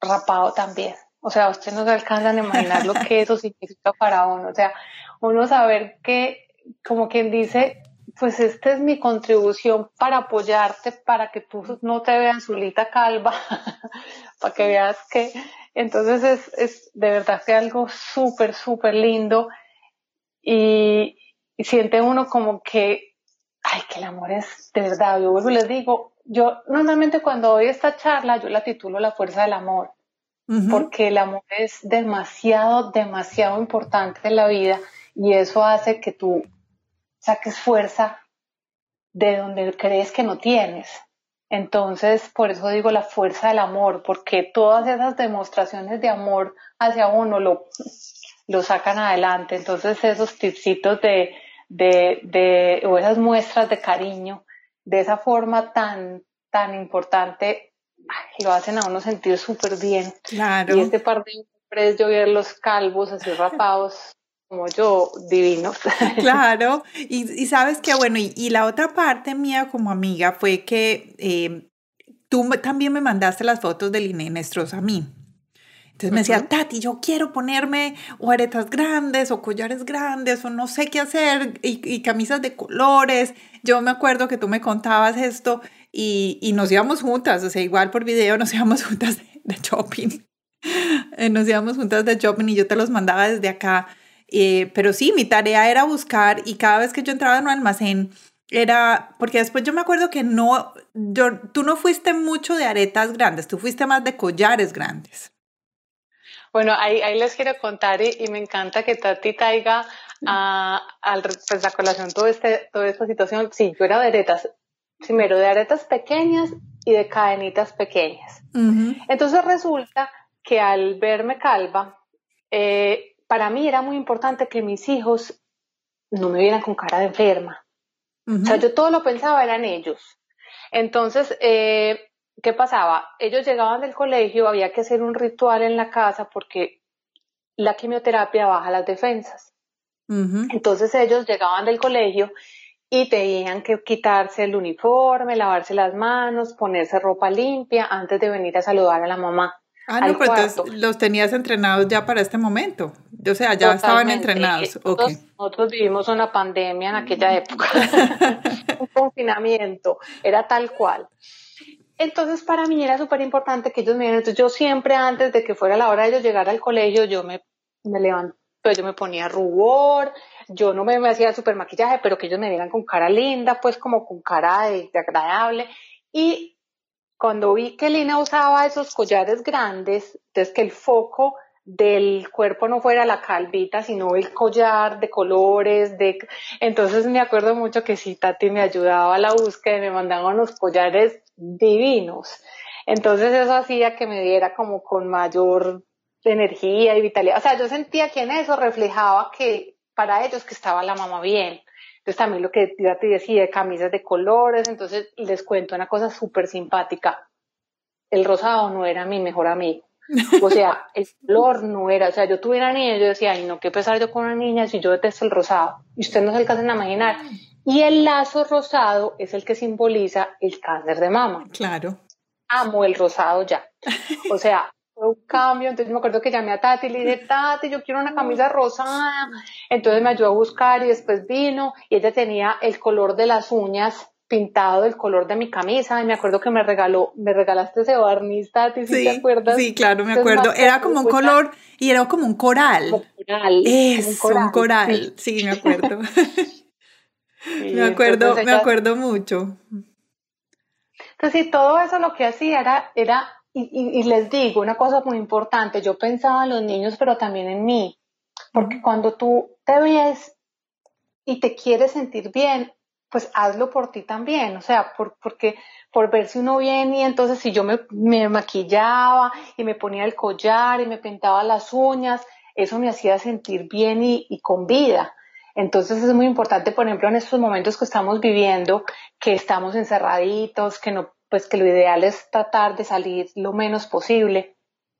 [SPEAKER 1] rapado también. O sea, ustedes no se alcanzan a imaginar lo que eso significa para uno. O sea, uno saber que, como quien dice, pues esta es mi contribución para apoyarte, para que tú no te veas Zulita calva, para que veas que, entonces es, es de verdad que algo súper, súper lindo y, siente uno como que, ay, que el amor es de verdad, yo vuelvo y les digo, yo normalmente cuando doy esta charla, yo la titulo La fuerza del amor, porque el amor es demasiado, demasiado importante en la vida y eso hace que tú saques fuerza de donde crees que no tienes. Entonces, por eso digo la fuerza del amor, porque todas esas demostraciones de amor hacia uno lo, lo sacan adelante. Entonces, esos tipsitos de, de, de, o esas muestras de cariño, de esa forma tan, tan importante, lo hacen a uno sentir súper bien.
[SPEAKER 2] Claro.
[SPEAKER 1] Y este par de hombres, yo ver los calvos así rapados, como yo, divinos.
[SPEAKER 2] Claro, y, sabes que, bueno, y, la otra parte mía como amiga fue que eh, tú también me mandaste las fotos de Liné Nestrosa a mí. Entonces me decía, Tati, yo quiero ponerme o aretas grandes o collares grandes o no sé qué hacer y, camisas de colores. Yo me acuerdo que tú me contabas esto y, y, nos íbamos juntas, o sea, igual por video nos íbamos juntas de, shopping. Eh, nos íbamos juntas de shopping y yo te los mandaba desde acá. Eh, pero sí, mi tarea era buscar y cada vez que yo entraba en un almacén era, porque después yo me acuerdo que no, yo, tú no fuiste mucho de aretas grandes, tú fuiste más de collares grandes.
[SPEAKER 1] Bueno, ahí, ahí les quiero contar y, me encanta que Tati traiga a, a pues, la colación todo este, toda esta situación. Sí, yo era de aretas, primero de aretas pequeñas y de cadenitas pequeñas. Entonces resulta que al verme calva, eh, para mí era muy importante que mis hijos no me vieran con cara de enferma. O sea, yo todo lo pensaba eran ellos. Entonces, eh, ¿qué pasaba? Ellos llegaban del colegio, había que hacer un ritual en la casa porque la quimioterapia baja las defensas. Entonces ellos llegaban del colegio y tenían que quitarse el uniforme, lavarse las manos, ponerse ropa limpia antes de venir a saludar a la mamá.
[SPEAKER 2] Ah, no, pues entonces los tenías entrenados ya para este momento. O sea, ya estaban entrenados.
[SPEAKER 1] Nosotros, vivimos una pandemia en aquella época, un confinamiento, era tal cual. Entonces, para mí era súper importante que ellos me vieran. Entonces, yo siempre antes de que fuera la hora de ellos llegar al colegio, yo me, me pues yo me ponía rubor, yo no me, me hacía súper maquillaje, pero que ellos me vieran con cara linda, pues como con cara de, de agradable. Y cuando vi que Lina usaba esos collares grandes, entonces que el foco del cuerpo no fuera la calvita, sino el collar de colores, de entonces me acuerdo mucho que sí, Tati me ayudaba a la búsqueda y me mandaban unos collares divinos. Entonces eso hacía que me diera como con mayor energía y vitalidad. O sea, yo sentía que en eso reflejaba que para ellos que estaba la mamá bien. Entonces también lo que ya te decía, camisas de colores, entonces les cuento una cosa súper simpática. El rosado no era mi mejor amigo. O sea, el color no era, o sea, yo tuve una niña y yo decía, ay, no, qué pesar yo con una niña si yo detesto el rosado. Y usted no se alcanzan a imaginar. Y el lazo rosado es el que simboliza el cáncer de mama.
[SPEAKER 2] Claro.
[SPEAKER 1] Amo el rosado ya. O sea, fue un cambio, entonces me acuerdo que llamé a Tati y le dije, Tati, yo quiero una camisa rosada, entonces me ayudó a buscar y después vino y ella tenía el color de las uñas pintado del color de mi camisa y me acuerdo que me regaló, me regalaste ese barniz, Tati, ¿sí, te acuerdas?
[SPEAKER 2] Sí, claro, me acuerdo, era como un color y era como un coral. Como coral. Es, un coral, sí, me acuerdo. me acuerdo, me acuerdo mucho.
[SPEAKER 1] Entonces, sí, todo eso lo que hacía era, era y, les digo una cosa muy importante, yo pensaba en los niños, pero también en mí, porque cuando tú te ves y te quieres sentir bien, pues hazlo por ti también, o sea, por, porque por ver si uno viene y entonces si yo me, me maquillaba y me ponía el collar y me pintaba las uñas, eso me hacía sentir bien y, y con vida. Entonces es muy importante, por ejemplo, en estos momentos que estamos viviendo, que estamos encerraditos, que no pues que lo ideal es tratar de salir lo menos posible,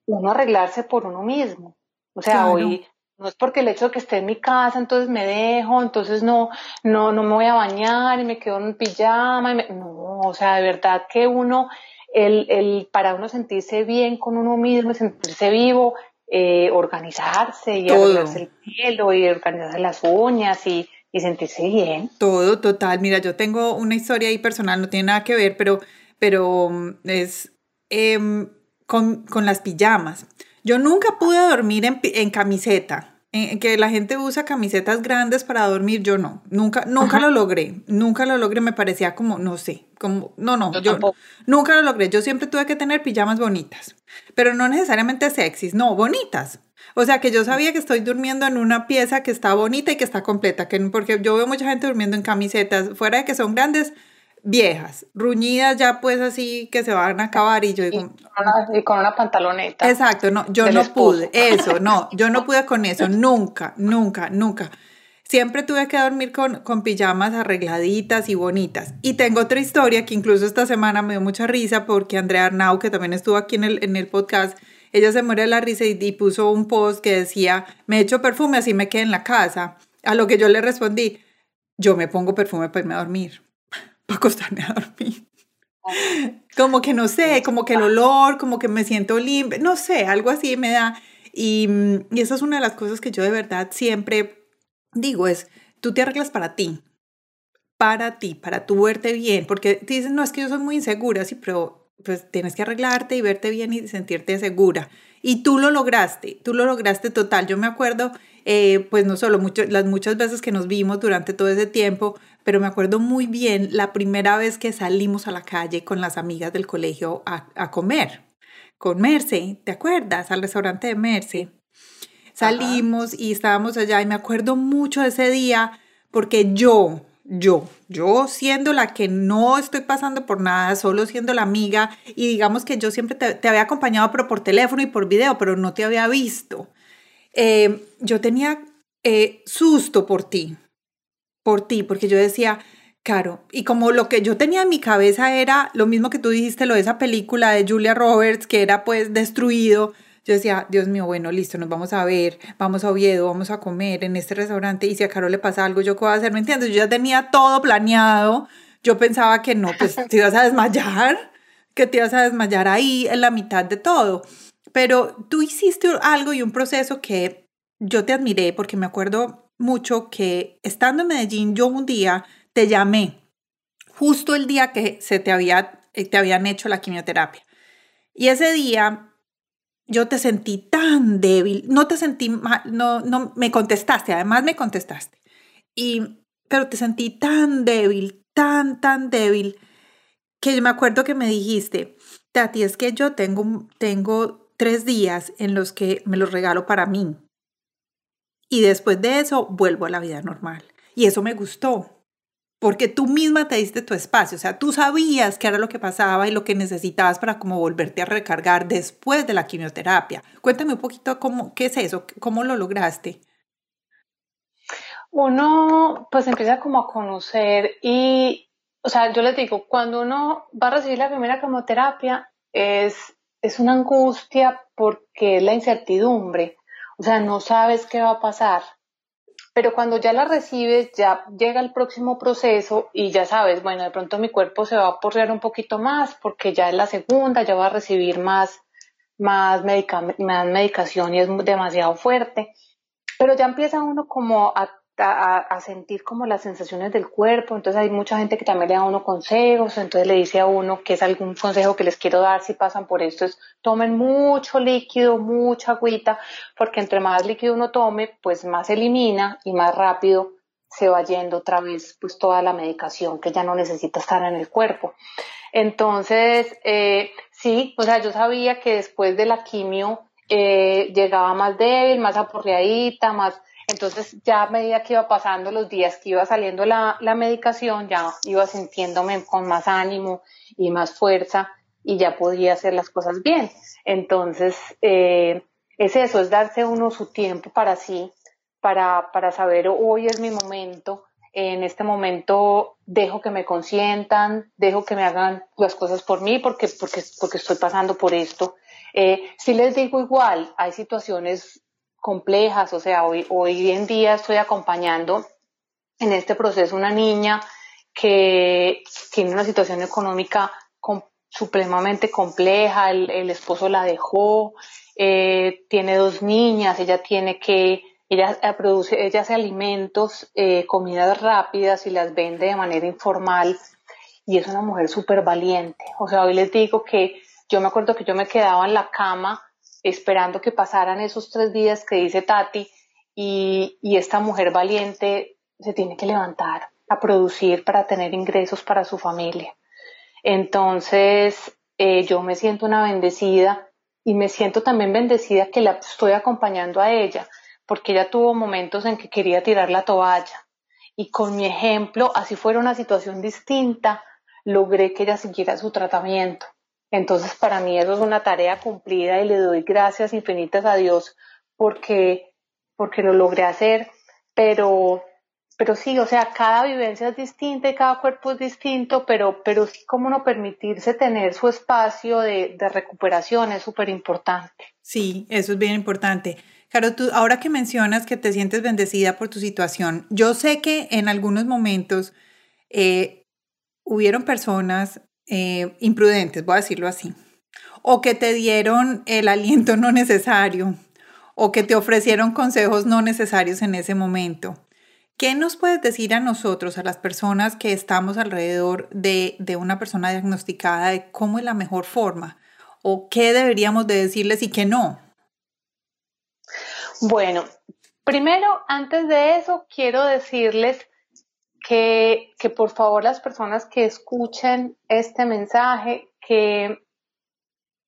[SPEAKER 1] uno arreglarse por uno mismo. O sea, hoy no es porque el hecho de que esté en mi casa, entonces me dejo, entonces no, no, no me voy a bañar y me quedo en pijama. Y No, o sea, de verdad que uno, el, el, para uno sentirse bien con uno mismo, sentirse vivo, eh, organizarse y arreglarse el pelo y organizarse las uñas y, y sentirse bien.
[SPEAKER 2] Todo, total. Mira, yo tengo una historia ahí personal, no tiene nada que ver, pero pero mm, es em, con, con, las pijamas. Yo nunca pude dormir en, en camiseta. En, que la gente usa camisetas grandes para dormir, yo no. Nunca, nunca lo logré. Nunca lo logré. Me parecía como, no sé, como, no, no, yo, nunca lo logré. Yo siempre tuve que tener pijamas bonitas, pero no necesariamente sexys, no, bonitas. O sea, que yo sabía que estoy durmiendo en una pieza que está bonita y que está completa, que, porque yo veo mucha gente durmiendo en camisetas, fuera de que son grandes, viejas, ruñidas ya pues así que se van a acabar y yo digo...
[SPEAKER 1] Y con una, pantaloneta.
[SPEAKER 2] Exacto, no, yo no pude, eso, no, yo no pude con eso, nunca, nunca, nunca. Siempre tuve que dormir con, con pijamas arregladitas y bonitas. Y tengo otra historia que incluso esta semana me dio mucha risa porque Andrea Arnau, que también estuvo aquí en el, en el podcast, ella se muere de la risa y, y puso un post que decía, me echo perfume así me quedé en la casa. A lo que yo le respondí, yo me pongo perfume para irme a dormir para acostarme a dormir. Como que no sé, como que el olor, como que me siento limpia, no sé, algo así me da. Y, y esa es una de las cosas que yo de verdad siempre digo, es, tú te arreglas para ti, para ti, para tú verte bien, porque te dicen, no, es que yo soy muy insegura, sí, pero pues tienes que arreglarte y verte bien y sentirte segura. Y tú lo lograste, tú lo lograste total. Yo me acuerdo, eh, pues no solo mucho, las muchas veces que nos vimos durante todo ese tiempo, pero me acuerdo muy bien la primera vez que salimos a la calle con las amigas del colegio a, a comer, con Merce, ¿te acuerdas? Al restaurante de Merce. Salimos y estábamos allá y me acuerdo mucho de ese día porque yo, yo, yo siendo la que no estoy pasando por nada, solo siendo la amiga, y digamos que yo siempre te, había acompañado, pero por teléfono y por video, pero no te había visto. Eh, yo tenía eh, susto por ti, por ti, porque yo decía, Caro, y como lo que yo tenía en mi cabeza era lo mismo que tú dijiste, lo de esa película de Julia Roberts, que era pues destruido, yo decía, Dios mío, bueno, listo, nos vamos a ver, vamos a Oviedo, vamos a comer en este restaurante y si a Caro le pasa algo, ¿yo qué voy a hacer? ¿Me entiendes? Yo ya tenía todo planeado. Yo pensaba que no, pues te ibas a desmayar, que te ibas a desmayar ahí en la mitad de todo. Pero tú hiciste algo y un proceso que yo te admiré porque me acuerdo mucho que estando en Medellín, yo un día te llamé justo el día que se te, había, eh, te habían hecho la quimioterapia. Y ese día yo te sentí tan débil, no te sentí mal, no, no, me contestaste, además me contestaste, y, pero te sentí tan débil, tan, tan débil, que me acuerdo que me dijiste, Tati, es que yo tengo, tengo tres días en los que me los regalo para mí, y después de eso vuelvo a la vida normal, y eso me gustó, porque tú misma te diste tu espacio, o sea, tú sabías qué era lo que pasaba y lo que necesitabas para como volverte a recargar después de la quimioterapia. Cuéntame un poquito cómo, qué es eso, cómo lo lograste.
[SPEAKER 1] Uno pues empieza como a conocer y, o sea, yo les digo, cuando uno va a recibir la primera quimioterapia es, es una angustia porque es la incertidumbre, o sea, no sabes qué va a pasar pero cuando ya la recibes, ya llega el próximo proceso y ya sabes, bueno, de pronto mi cuerpo se va a porrear un poquito más porque ya es la segunda, ya va a recibir más, más, más medicación y es demasiado fuerte. Pero ya empieza uno como a a, sentir como las sensaciones del cuerpo. Entonces hay mucha gente que también le da a uno consejos, entonces le dice a uno que es algún consejo que les quiero dar si pasan por esto, es tomen mucho líquido, mucha agüita, porque entre más líquido uno tome, pues más elimina y más rápido se va yendo otra vez pues toda la medicación que ya no necesita estar en el cuerpo. Entonces, eh, sí, o sea, yo sabía que después de la quimio eh, llegaba más débil, más aporreadita, más entonces ya a medida que iba pasando los días que iba saliendo la, medicación, ya iba sintiéndome con más ánimo y más fuerza y ya podía hacer las cosas bien. Entonces, eh, es eso, es darse uno su tiempo para sí, para, para saber hoy es mi momento, en este momento dejo que me consientan, dejo que me hagan las cosas por mí porque, porque, porque estoy pasando por esto. Eh, si les digo igual, hay situaciones complejas, o sea, hoy, hoy en día estoy acompañando en este proceso una niña que tiene una situación económica supremamente compleja, el, esposo la dejó, eh, tiene dos niñas, ella tiene que, ella eh, produce, ella hace alimentos, eh, comidas rápidas y las vende de manera informal y es una mujer súper valiente. O sea, hoy les digo que yo me acuerdo que yo me quedaba en la cama esperando que pasaran esos tres días que dice Tati y, esta mujer valiente se tiene que levantar a producir para tener ingresos para su familia. Entonces, eh, yo me siento una bendecida y me siento también bendecida que la estoy acompañando a ella, porque ella tuvo momentos en que quería tirar la toalla y con mi ejemplo, así fuera una situación distinta, logré que ella siguiera su tratamiento. Entonces, para mí eso es una tarea cumplida y le doy gracias infinitas a Dios porque, porque lo logré hacer, pero, pero sí, o sea, cada vivencia es distinta y cada cuerpo es distinto, pero, pero sí como no permitirse tener su espacio de, de recuperación es súper importante.
[SPEAKER 2] Sí, eso es bien importante. Claro, tú ahora que mencionas que te sientes bendecida por tu situación, yo sé que en algunos momentos eh, hubieron personas eh, imprudentes, voy a decirlo así, o que te dieron el aliento no necesario, o que te ofrecieron consejos no necesarios en ese momento. ¿Qué nos puedes decir a nosotros, a las personas que estamos alrededor de, de, una persona diagnosticada, de cómo es la mejor forma? ¿O qué deberíamos de decirles y qué no?
[SPEAKER 1] Bueno, primero, antes de eso, quiero decirles que, que por favor las personas que escuchen este mensaje, que,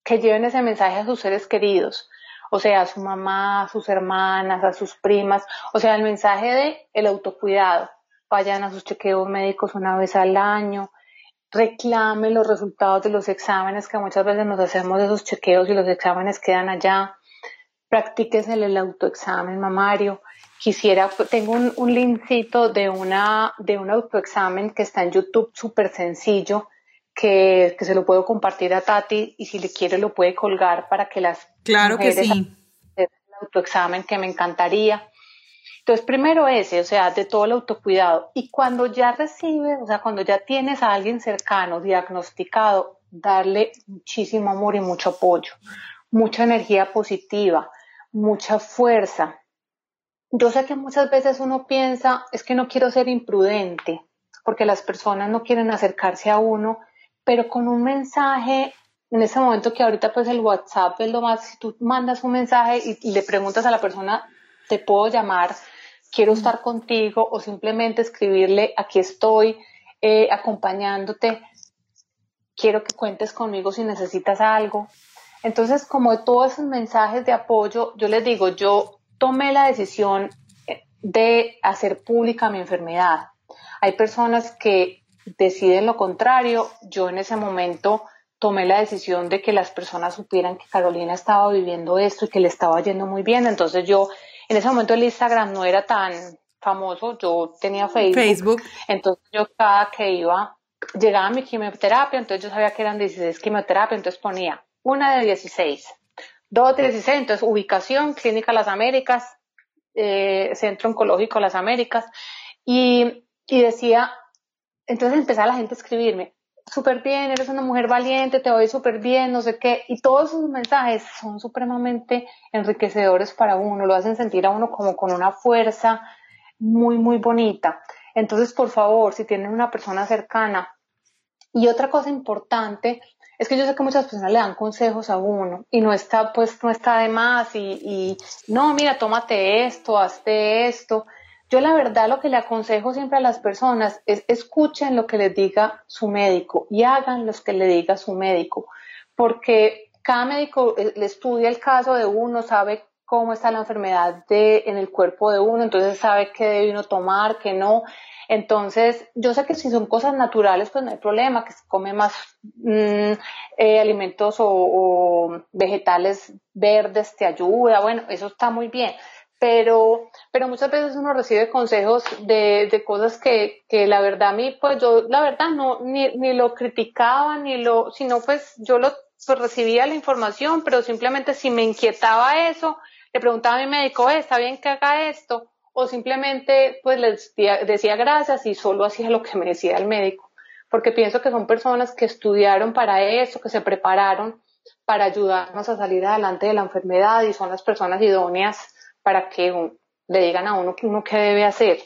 [SPEAKER 1] que lleven ese mensaje a sus seres queridos o sea, a su mamá, a sus hermanas, a sus primas, o sea, el mensaje de el autocuidado. Vayan a sus chequeos médicos una vez al año, reclame los resultados de los exámenes, que muchas veces nos hacemos esos chequeos y los exámenes quedan allá. Practíquese el autoexamen mamario. Quisiera, tengo un, un linkcito de una, de un autoexamen que está en YouTube súper sencillo, que, que, se lo puedo compartir a Tati y si le quiere lo puede colgar para que las
[SPEAKER 2] Claro que sí.
[SPEAKER 1] El autoexamen que me encantaría. Entonces, primero ese, o sea, de todo el autocuidado. Y cuando ya recibes, o sea, cuando ya tienes a alguien cercano, diagnosticado, darle muchísimo amor y mucho apoyo, mucha energía positiva, mucha fuerza. Yo sé que muchas veces uno piensa, es que no quiero ser imprudente, porque las personas no quieren acercarse a uno, pero con un mensaje en ese momento que ahorita pues el WhatsApp es lo más, si tú mandas un mensaje y, le preguntas a la persona, te puedo llamar, quiero estar contigo o simplemente escribirle, aquí estoy eh, acompañándote, quiero que cuentes conmigo si necesitas algo. Entonces, como de todos esos mensajes de apoyo, yo les digo, yo tomé la decisión eh, de hacer pública mi enfermedad. Hay personas que deciden lo contrario, yo en ese momento tomé la decisión de que las personas supieran que Carolina estaba viviendo esto y que le estaba yendo muy bien. Entonces yo, en ese momento el Instagram no era tan famoso, yo tenía Facebook.
[SPEAKER 2] Facebook.
[SPEAKER 1] Entonces yo cada que iba, llegaba mi quimioterapia, entonces yo sabía que eran 16 quimioterapias, entonces ponía una de 16, dos de 16, entonces ubicación, Clínica Las Américas, eh, Centro Oncológico Las Américas, y, y decía, entonces empezaba la gente a escribirme, súper bien, eres una mujer valiente, te voy súper bien, no sé qué. Y todos esos mensajes son supremamente enriquecedores para uno, lo hacen sentir a uno como con una fuerza muy, muy bonita. Entonces, por favor, si tienen una persona cercana. Y otra cosa importante es que yo sé que muchas personas le dan consejos a uno y no está, pues, no está de más y, y no, mira, tómate esto, hazte esto. Yo la verdad lo que le aconsejo siempre a las personas es escuchen lo que les diga su médico y hagan lo que le diga su médico, porque cada médico eh, le estudia el caso de uno, sabe cómo está la enfermedad de, en el cuerpo de uno, entonces sabe qué debe uno tomar, qué no. Entonces, yo sé que si son cosas naturales, pues no hay problema, que se come más mm, eh, alimentos o, vegetales verdes te ayuda, bueno, eso está muy bien pero, pero muchas veces uno recibe consejos de, de cosas que, que, la verdad a mí, pues yo la verdad no, ni, ni lo criticaba, ni lo, sino pues yo lo pues recibía la información, pero simplemente si me inquietaba eso, le preguntaba a mi médico, ¿está bien que haga esto? O simplemente pues les decía gracias y solo hacía lo que me decía el médico, porque pienso que son personas que estudiaron para eso, que se prepararon para ayudarnos a salir adelante de la enfermedad y son las personas idóneas para que le digan a uno que uno qué debe hacer.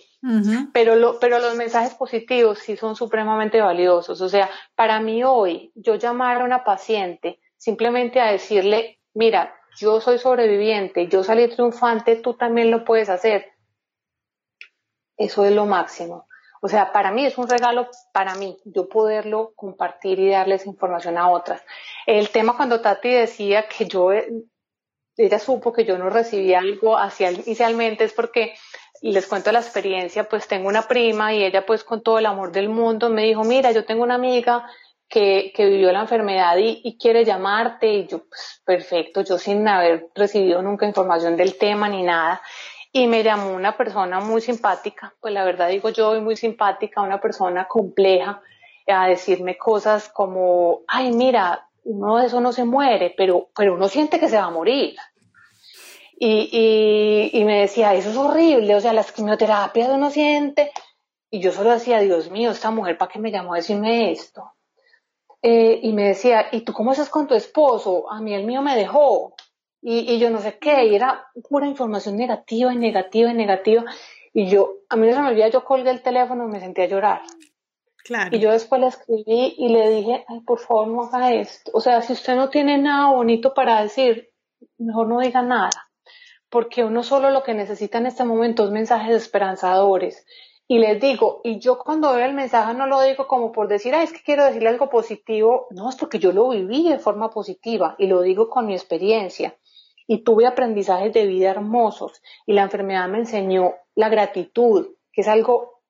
[SPEAKER 1] pero, lo, pero los mensajes positivos sí son supremamente valiosos. O sea, para mí hoy, yo llamar a una paciente simplemente a decirle, mira, yo soy sobreviviente, yo salí triunfante, tú también lo puedes hacer. Eso es lo máximo. O sea, para mí es un regalo para mí, yo poderlo compartir y darles información a otras. El tema cuando Tati decía que yo ella supo que yo no recibía algo hacia inicialmente es porque les cuento la experiencia, pues tengo una prima y ella pues con todo el amor del mundo me dijo, mira, yo tengo una amiga que, que vivió la enfermedad y, y, quiere llamarte y yo pues perfecto, yo sin haber recibido nunca información del tema ni nada y me llamó una persona muy simpática, pues la verdad digo yo muy simpática, una persona compleja a decirme cosas como, ay mira, uno de eso no se muere, pero, pero uno siente que se va a morir. Y, y, me decía, eso es horrible, o sea, las quimioterapias uno siente. Y yo solo decía, Dios mío, esta mujer, ¿para qué me llamó a decirme esto? Eh, y me decía, ¿y tú cómo estás con tu esposo? A mí el mío me dejó. Y, y yo no sé qué, y era pura información negativa y negativa y negativa. Y yo, a mí no se me olvida, yo colgué el teléfono y me sentí a llorar. Claro. Y yo después le escribí y le dije, ay, por favor no haga esto. O sea, si usted no tiene nada bonito para decir, mejor no diga nada. Porque uno solo lo que necesita en este momento es mensajes esperanzadores. Y les digo, y yo cuando veo el mensaje no lo digo como por decir, ay, es que quiero decirle algo positivo. No, es porque yo lo viví de forma positiva y lo digo con mi experiencia. Y tuve aprendizajes de vida hermosos. Y la enfermedad me enseñó la gratitud, que es algo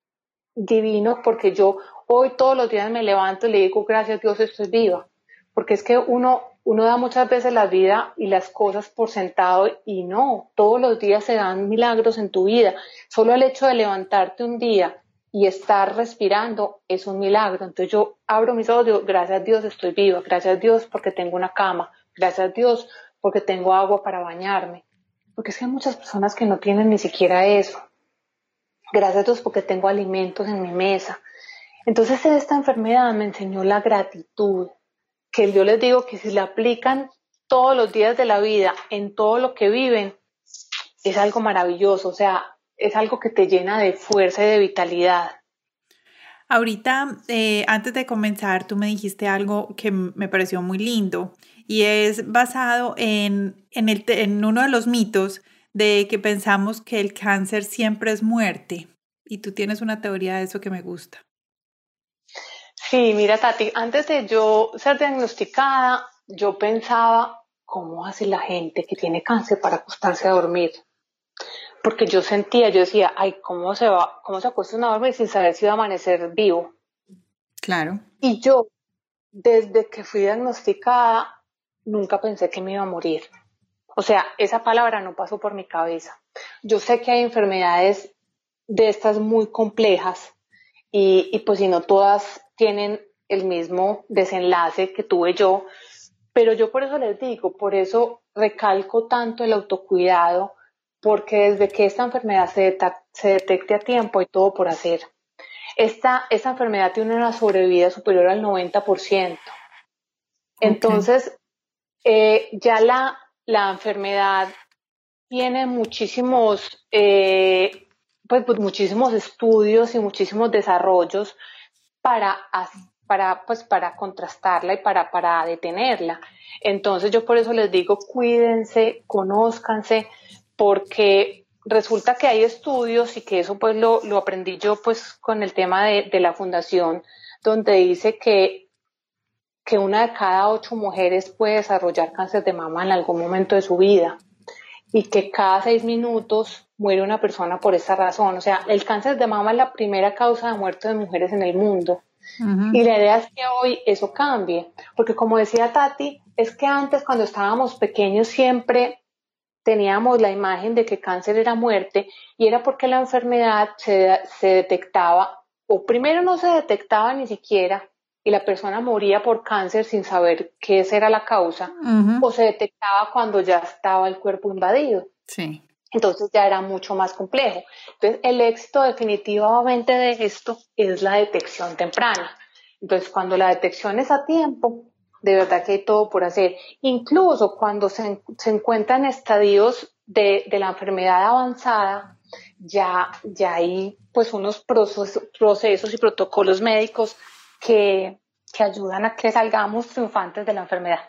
[SPEAKER 1] divino porque yo hoy todos los días me levanto y le digo, gracias Dios, estoy viva. Porque es que uno, uno da muchas veces la vida y las cosas por sentado y no, todos los días se dan milagros en tu vida. Solo el hecho de levantarte un día y estar respirando es un milagro. Entonces yo abro mis ojos digo, gracias a Dios estoy viva, gracias a Dios porque tengo una cama, gracias a Dios porque tengo agua para bañarme. Porque es que hay muchas personas que no tienen ni siquiera eso. Gracias a Dios porque tengo alimentos en mi mesa. Entonces esta enfermedad me enseñó la gratitud, que yo les digo que si la aplican todos los días de la vida en todo lo que viven, es algo maravilloso, o sea, es algo que te llena de fuerza y de vitalidad.
[SPEAKER 2] Ahorita, eh, antes de comenzar, tú me dijiste algo que me pareció muy lindo y es basado en, en, uno de los mitos de que pensamos que el cáncer siempre es muerte. Y tú tienes una teoría de eso que me gusta.
[SPEAKER 1] Sí, mira Tati, antes de yo ser diagnosticada, yo pensaba, ¿cómo hace la gente que tiene cáncer para acostarse a dormir? Porque yo sentía, yo decía, ay, ¿cómo se va, cómo se acuesta a dormir sin saber si va a amanecer vivo?
[SPEAKER 2] Claro.
[SPEAKER 1] Y yo, desde que fui diagnosticada, nunca pensé que me iba a morir. O sea, esa palabra no pasó por mi cabeza. Yo sé que hay enfermedades de estas muy complejas y, y pues si no todas tienen el mismo desenlace que tuve yo, pero yo por eso les digo, por eso recalco tanto el autocuidado, porque desde que esta enfermedad se, detecte a tiempo hay todo por hacer. Esta, esta enfermedad tiene una sobrevida superior al 90%. Entonces, eh, ya la, la, enfermedad tiene muchísimos, eh, pues, pues, muchísimos estudios y muchísimos desarrollos para, para, pues, para contrastarla y para, para detenerla. Entonces yo por eso les digo, cuídense, conózcanse, porque resulta que hay estudios y que eso pues lo, lo aprendí yo pues con el tema de, de, la fundación, donde dice que, que una de cada ocho mujeres puede desarrollar cáncer de mama en algún momento de su vida y que cada seis minutos muere una persona por esta razón. O sea, el cáncer de mama es la primera causa de muerte de mujeres en el mundo. Y la idea es que hoy eso cambie, porque como decía Tati, es que antes cuando estábamos pequeños siempre teníamos la imagen de que cáncer era muerte y era porque la enfermedad se, se detectaba, o primero no se detectaba ni siquiera, y la persona moría por cáncer sin saber qué era la causa, o se detectaba cuando ya estaba el cuerpo invadido.
[SPEAKER 2] Sí.
[SPEAKER 1] Entonces ya era mucho más complejo. Entonces el éxito definitivamente de esto es la detección temprana. Entonces cuando la detección es a tiempo, de verdad que hay todo por hacer. Incluso cuando se, se encuentran estadios de, de, la enfermedad avanzada, ya, ya hay pues unos procesos, procesos y protocolos médicos que, que ayudan a que salgamos triunfantes de la enfermedad.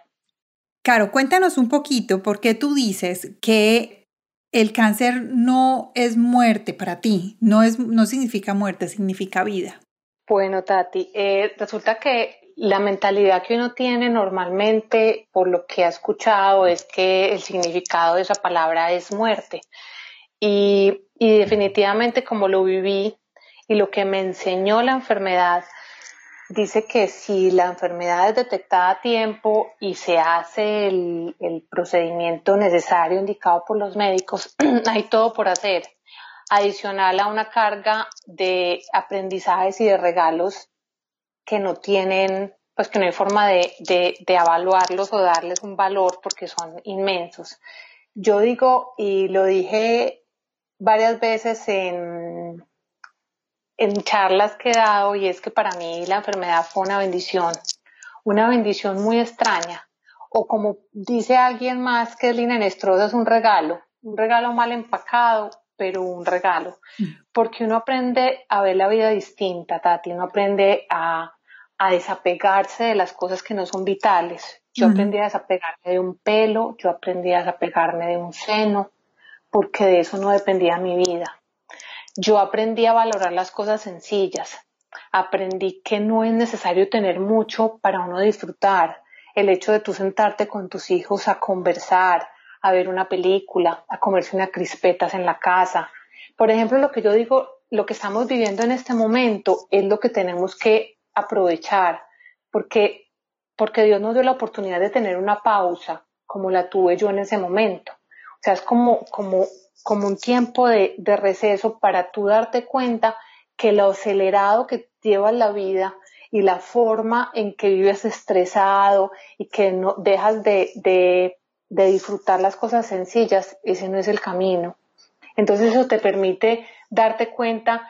[SPEAKER 2] Caro, cuéntanos un poquito por qué tú dices que el cáncer no es muerte para ti, no, es, no significa muerte, significa vida.
[SPEAKER 1] Bueno, Tati, eh, resulta que la mentalidad que uno tiene normalmente, por lo que ha escuchado, es que el significado de esa palabra es muerte. Y, y definitivamente como lo viví y lo que me enseñó la enfermedad dice que si la enfermedad es detectada a tiempo y se hace el, procedimiento necesario indicado por los médicos, hay todo por hacer. Adicional a una carga de aprendizajes y de regalos que no tienen, pues que no hay forma de, de, de evaluarlos o darles un valor porque son inmensos. Yo digo, y lo dije varias veces en, en charlas que he dado y es que para mí la enfermedad fue una bendición, una bendición muy extraña. O como dice alguien más que es Lina Nestrosa, es un regalo, un regalo mal empacado, pero un regalo, mm. porque uno aprende a ver la vida distinta, Tati, uno aprende a, desapegarse de las cosas que no son vitales. Yo aprendí a desapegarme de un pelo, yo aprendí a desapegarme de un seno, porque de eso no dependía mi vida. Yo aprendí a valorar las cosas sencillas, aprendí que no es necesario tener mucho para uno disfrutar. El hecho de tú sentarte con tus hijos a conversar, a ver una película, a comerse unas crispetas en la casa. Por ejemplo, lo que yo digo, lo que estamos viviendo en este momento es lo que tenemos que aprovechar, porque, porque Dios nos dio la oportunidad de tener una pausa, como la tuve yo en ese momento. O sea, es como, como, como un tiempo de, de receso para tú darte cuenta que lo acelerado que lleva la vida y la forma en que vives estresado y que no dejas de, de de disfrutar las cosas sencillas, ese no es el camino. Entonces eso te permite darte cuenta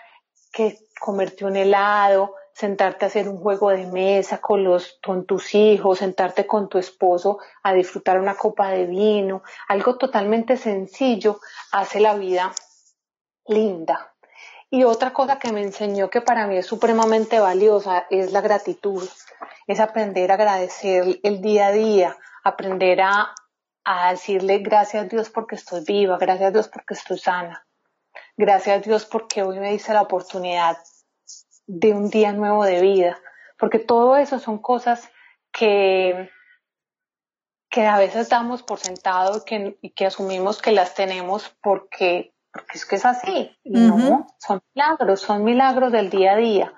[SPEAKER 1] que comerte un helado, sentarte a hacer un juego de mesa con, los, con tus hijos, sentarte con tu esposo a disfrutar una copa de vino, algo totalmente sencillo hace la vida linda. Y otra cosa que me enseñó que para mí es supremamente valiosa es la gratitud, es aprender a agradecer el día a día, aprender a a decirle gracias a Dios porque estoy viva, gracias a Dios porque estoy sana, gracias a Dios porque hoy me dice la oportunidad de un día nuevo de vida, porque todo eso son cosas que, que a veces damos por sentado y que, y que asumimos que las tenemos porque, porque es que es así. No, son milagros, son milagros del día a día.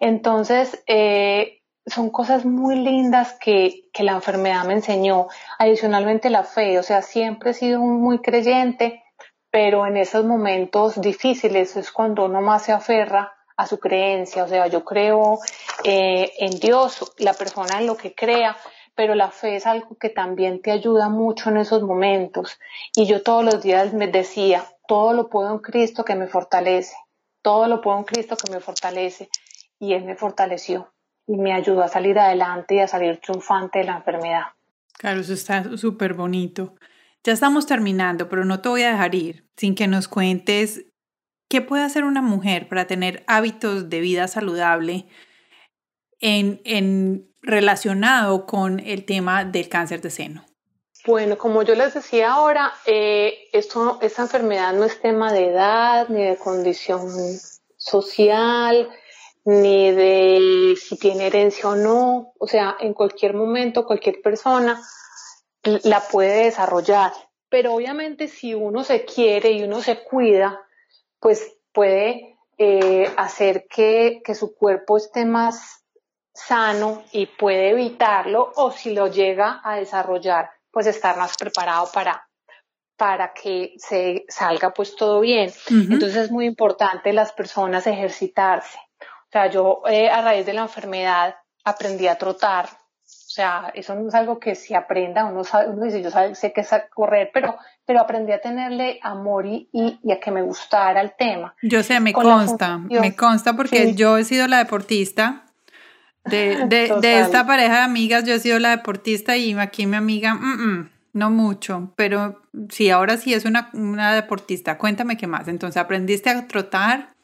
[SPEAKER 1] Entonces, eh, son cosas muy lindas que, que, la enfermedad me enseñó. Adicionalmente la fe, o sea, siempre he sido muy creyente, pero en esos momentos difíciles es cuando uno más se aferra a su creencia, o sea, yo creo eh, en Dios, la persona en lo que crea, pero la fe es algo que también te ayuda mucho en esos momentos. Y yo todos los días me decía, todo lo puedo en Cristo que me fortalece, todo lo puedo en Cristo que me fortalece, y Él me fortaleció y me ayudó a salir adelante y a salir triunfante de la enfermedad.
[SPEAKER 2] Claro, eso está súper bonito. Ya estamos terminando, pero no te voy a dejar ir sin que nos cuentes qué puede hacer una mujer para tener hábitos de vida saludable en, relacionado con el tema del cáncer de seno.
[SPEAKER 1] Bueno, como yo les decía ahora, eh, esta enfermedad no es tema de edad ni de condición social, ni de si tiene herencia o no. O sea, en cualquier momento, cualquier persona la puede desarrollar. Pero obviamente si uno se quiere y uno se cuida, pues puede eh, hacer que, que su cuerpo esté más sano y puede evitarlo o si lo llega a desarrollar, pues estar más preparado para, para que se salga pues todo bien. Entonces es muy importante las personas ejercitarse. O sea, yo eh, a raíz de la enfermedad aprendí a trotar. O sea, eso no es algo que se aprenda, uno, sabe, uno dice, yo sé que es correr, pero, pero aprendí a tenerle amor y, y, a que me gustara el tema.
[SPEAKER 2] Yo sé, me consta, me consta porque yo he sido la deportista. De, de, de, esta pareja de amigas, yo he sido la deportista y aquí mi amiga, no mucho, pero sí, ahora sí es una, una deportista. Cuéntame qué más. Entonces, ¿aprendiste a trotar?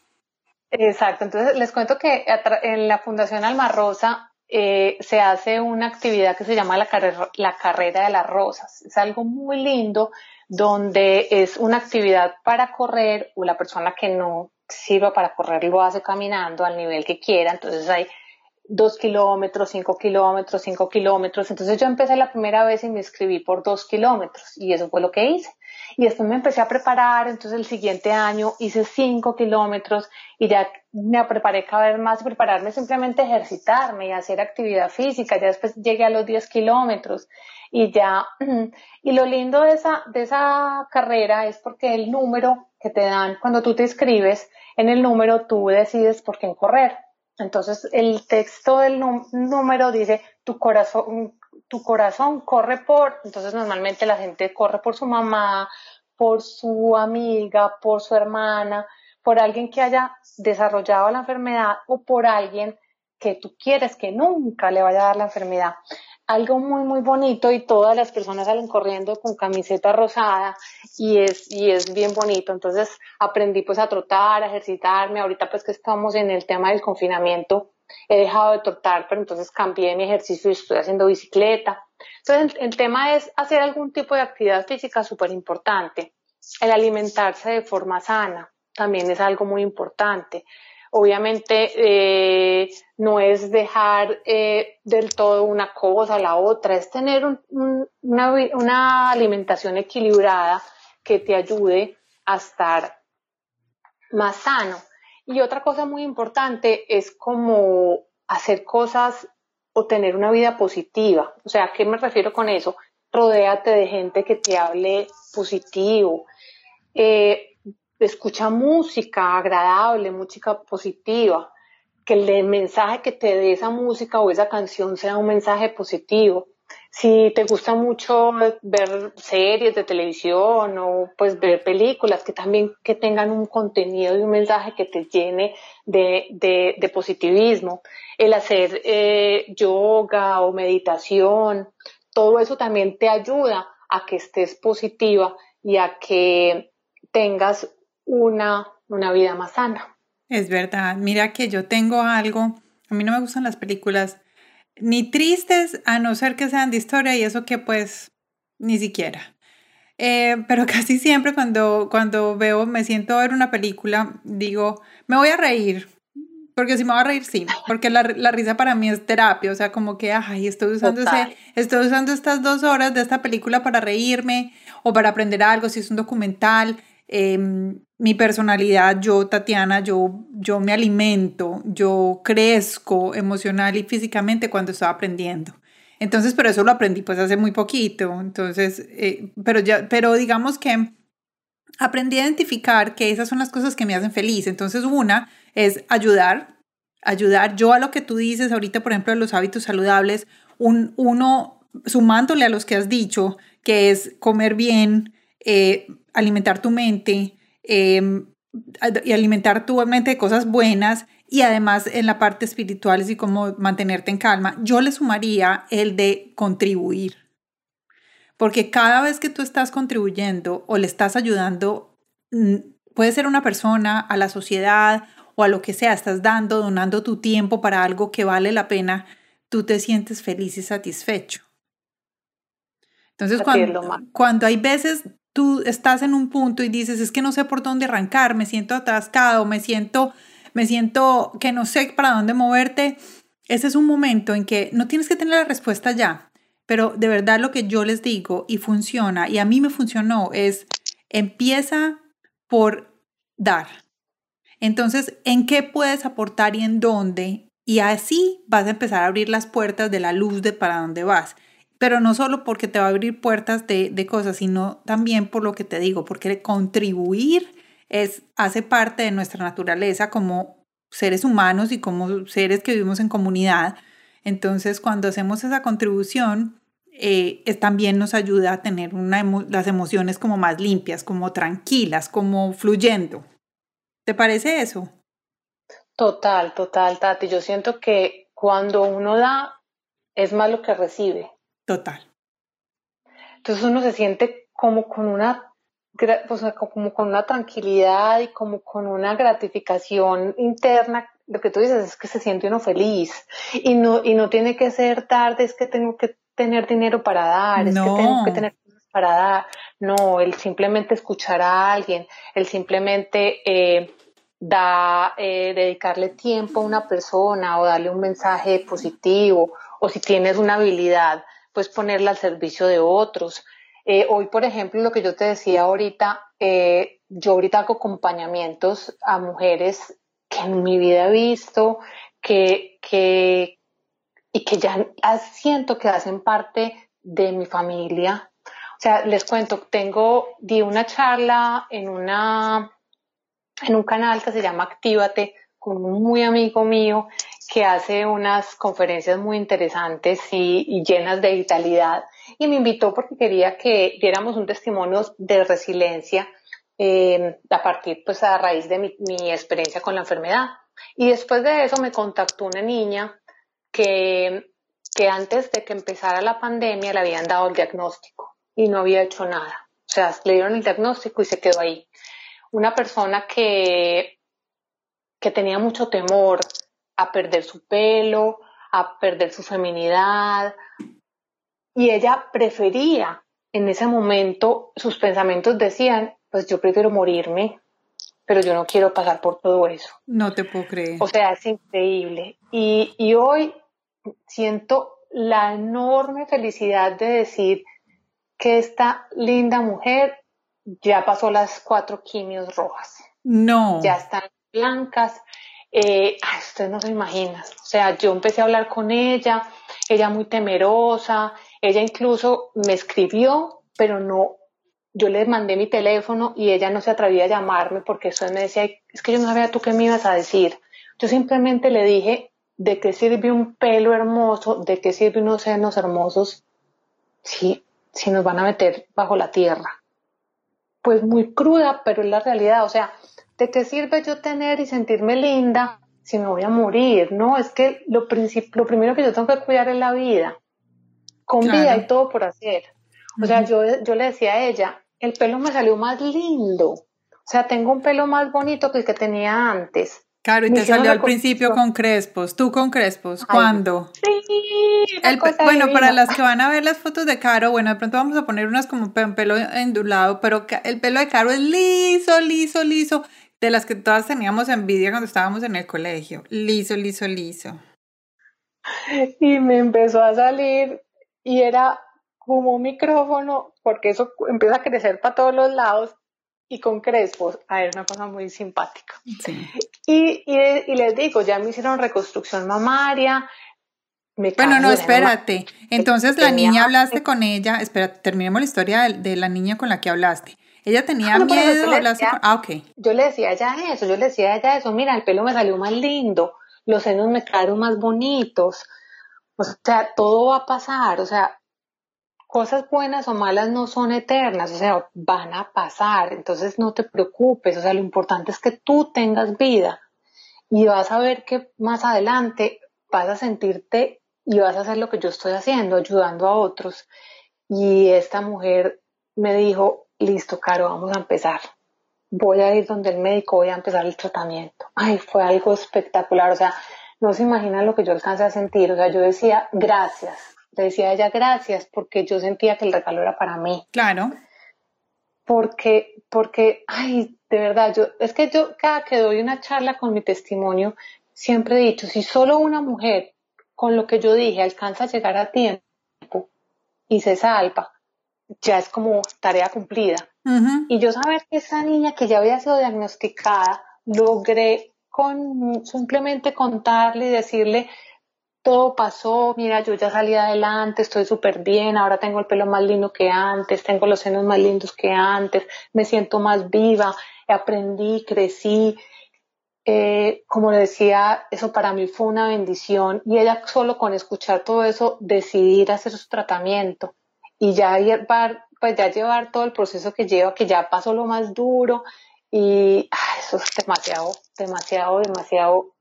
[SPEAKER 1] Exacto, entonces les cuento que en la Fundación Alma Rosa eh, se hace una actividad que se llama la, la carrera de las rosas. Es algo muy lindo donde es una actividad para correr o la persona que no sirva para correr lo hace caminando al nivel que quiera. Entonces hay dos kilómetros, cinco kilómetros, cinco kilómetros. Entonces yo empecé la primera vez y me inscribí por dos kilómetros y eso fue lo que hice. Y después me empecé a preparar, entonces el siguiente año hice cinco kilómetros y ya me preparé cada vez más, prepararme simplemente ejercitarme y hacer actividad física. Ya después llegué a los 10 kilómetros y ya, y lo lindo de esa, de esa carrera es porque el número que te dan cuando tú te inscribes, en el número tú decides por quién correr. Entonces el texto del número dice tu corazón, tu corazón corre por, entonces normalmente la gente corre por su mamá, por su amiga, por su hermana, por alguien que haya desarrollado la enfermedad o por alguien que tú quieres que nunca le vaya a dar la enfermedad. algo muy, muy bonito y todas las personas salen corriendo con camiseta rosada y es, y es bien bonito. Entonces aprendí pues a trotar, a ejercitarme. Ahorita pues que estamos en el tema del confinamiento, he dejado de trotar, pero entonces cambié mi ejercicio y estoy haciendo bicicleta. Entonces el, el tema es hacer algún tipo de actividad física súper importante. El alimentarse de forma sana también es algo muy importante. Obviamente eh, no es dejar eh, del todo una cosa a la otra, es tener una, alimentación equilibrada que te ayude a estar más sano. Y otra cosa muy importante es como hacer cosas o tener una vida positiva. O sea, ¿a qué me refiero con eso? Rodéate de gente que te hable positivo. Eh, escucha música agradable, música positiva, que el mensaje que te dé esa música o esa canción sea un mensaje positivo. Si te gusta mucho ver series de televisión o pues ver películas que también que tengan un contenido y un mensaje que te llene de, de, positivismo, el hacer eh, yoga o meditación, todo eso también te ayuda a que estés positiva y a que tengas una, una vida más sana.
[SPEAKER 2] Es verdad, mira que yo tengo algo, a mí no me gustan las películas ni tristes, a no ser que sean de historia y eso que pues ni siquiera. Eh, pero casi siempre cuando, cuando veo, me siento a ver una película, digo, me voy a reír, porque si me voy a reír, sí, porque la, la, risa para mí es terapia, o sea, como que, ay, estoy usando, ese, estoy usando estas dos horas de esta película para reírme o para aprender algo, si es un documental, Em, mi personalidad, yo, Tatiana, yo, yo me alimento, yo crezco emocional y físicamente cuando estaba aprendiendo. Entonces, pero eso lo aprendí pues hace muy poquito. Entonces, eh, pero ya, pero digamos que aprendí a identificar que esas son las cosas que me hacen feliz. Entonces, una es ayudar, ayudar. Yo a lo que tú dices ahorita, por ejemplo, de los hábitos saludables, un, uno sumándole a los que has dicho, que es comer bien, eh, alimentar tu mente em, y alimentar tu mente de cosas buenas y además en la parte espiritual, así como mantenerte en calma, yo le sumaría el de contribuir. Porque cada vez que tú estás contribuyendo o le estás ayudando, mm, puede ser una persona, a la sociedad o a lo que sea, estás dando, donando tu tiempo para algo que vale la pena, tú te sientes feliz y satisfecho. Entonces, cuando, cuando hay veces tú estás en un punto y dices, es que no sé por dónde arrancar, me siento atascado, me siento, me siento que no sé para dónde moverte, ese es un momento en que no tienes que tener la respuesta ya, pero de verdad lo que yo les digo y funciona, y a mí me funcionó, es empieza por dar. Entonces, ¿en qué puedes aportar y en dónde? Y así vas a empezar a abrir las puertas de la luz de para dónde vas pero no solo porque te va a abrir puertas de, cosas, sino también por lo que te digo, porque contribuir es, hace parte de nuestra naturaleza como seres humanos y como seres que vivimos en comunidad. Entonces, cuando hacemos esa contribución, eh, también nos ayuda a tener una las emociones como más limpias, como tranquilas, como fluyendo. ¿Te parece eso?
[SPEAKER 1] Total, total, Tati. Yo siento que cuando uno da, es más lo que recibe.
[SPEAKER 2] Total.
[SPEAKER 1] Entonces uno se siente como con una, como con una tranquilidad y como con una gratificación interna. Lo que tú dices es que se siente uno feliz y no, y no tiene que ser tarde, es que tengo que tener dinero para dar, es que tengo que tener cosas para dar. No, el simplemente escuchar a alguien, el simplemente eh, da, eh, dedicarle tiempo a una persona o darle un mensaje positivo o si tienes una habilidad pues ponerla al servicio de otros. Eh, hoy, por ejemplo, lo que yo te decía ahorita, eh, yo ahorita hago acompañamientos a mujeres que en mi vida he visto, que, que, y que ya siento que hacen parte de mi familia. O sea, les cuento, tengo, di una charla en una, en un canal que se llama Actívate con un muy amigo mío que hace unas conferencias muy interesantes y, llenas de vitalidad y me invitó porque quería que diéramos un testimonio de resiliencia eh, a partir, pues a raíz de mi, mi, experiencia con la enfermedad. Y después de eso me contactó una niña que que antes de que empezara la pandemia le habían dado el diagnóstico y no había hecho nada. O sea, le dieron el diagnóstico y se quedó ahí. Una persona que, que tenía mucho temor a perder su pelo, a perder su feminidad, y ella prefería en ese momento, sus pensamientos decían, pues yo prefiero morirme, pero yo no quiero pasar por todo eso.
[SPEAKER 2] No te puedo creer.
[SPEAKER 1] O sea, es increíble. Y, y hoy siento la enorme felicidad de decir que esta linda mujer ya pasó las cuatro quimios rojas.
[SPEAKER 2] No.
[SPEAKER 1] Ya están blancas. Eh, no se imaginan. O sea, yo empecé a hablar con ella, ella muy temerosa, ella incluso me escribió, pero no, yo le mandé mi teléfono y ella no se atrevía a llamarme porque eso me decía, es que yo no sabía tú qué me ibas a decir. Yo simplemente le dije, ¿de qué sirve un pelo hermoso? ¿De qué sirve unos senos hermosos si, si nos van a meter bajo la tierra? Pues muy cruda, pero es la realidad. O sea, ¿de qué sirve yo tener y sentirme linda si me voy a morir? No, es que lo, lo primero que yo tengo que cuidar es la vida con vida y todo por hacer. O sea, yo, yo le decía a ella, el pelo me salió más lindo. O sea, tengo un pelo más bonito que el que tenía antes.
[SPEAKER 2] Claro, y te salió al principio con crespos. ¿Tú con crespos? ¿Cuándo?
[SPEAKER 1] Sí.
[SPEAKER 2] bueno, para las que van a ver las fotos de Caro, bueno, de pronto vamos a poner unas como pelo endulado, pero el pelo de Caro es liso, liso, liso. De las que todas teníamos envidia cuando estábamos en el colegio. Liso, liso, liso.
[SPEAKER 1] Y me empezó a salir y era como un micrófono, porque eso empieza a crecer para todos los lados y con crespos. A ver, una cosa muy simpática. Y, y, les digo, ya me hicieron reconstrucción mamaria.
[SPEAKER 2] bueno, no, espérate. Entonces la niña hablaste con ella. Espera, terminemos la historia de, la niña con la que hablaste. Ella tenía ah, miedo. ah, ok.
[SPEAKER 1] Yo le decía a ella eso, yo le decía a ella eso. Mira, el pelo me salió más lindo, los senos me quedaron más bonitos o sea, todo va a pasar, o sea, cosas buenas o malas no son eternas, o sea, van a pasar, entonces no te preocupes, o sea, lo importante es que tú tengas vida y vas a ver que más adelante vas a sentirte y vas a hacer lo que yo estoy haciendo, ayudando a otros. Y esta mujer me dijo, listo, Caro, vamos a empezar. Voy a ir donde el médico, voy a empezar el tratamiento. Ay, fue algo espectacular, o sea, no se imagina lo que yo alcancé a sentir. O sea, yo decía gracias. Le decía a ella gracias porque yo sentía que el regalo era para mí.
[SPEAKER 2] Claro.
[SPEAKER 1] Porque, porque, ay, de verdad, yo, es que yo cada que doy una charla con mi testimonio, siempre he dicho, si solo una mujer con lo que yo dije alcanza a llegar a tiempo y se salva, ya es como tarea cumplida. Y yo saber que esa niña que ya había sido diagnosticada, logré con simplemente contarle y decirle, todo pasó, mira, yo ya salí adelante, estoy súper bien, ahora tengo el pelo más lindo que antes, tengo los senos más lindos que antes, me siento más viva, aprendí, crecí. Eh, como le decía, eso para mí fue una bendición y ella solo con escuchar todo eso decidir hacer su tratamiento y ya llevar, pues ya llevar todo el proceso que lleva, que ya pasó lo más duro, y eso es demasiado, demasiado, demasiado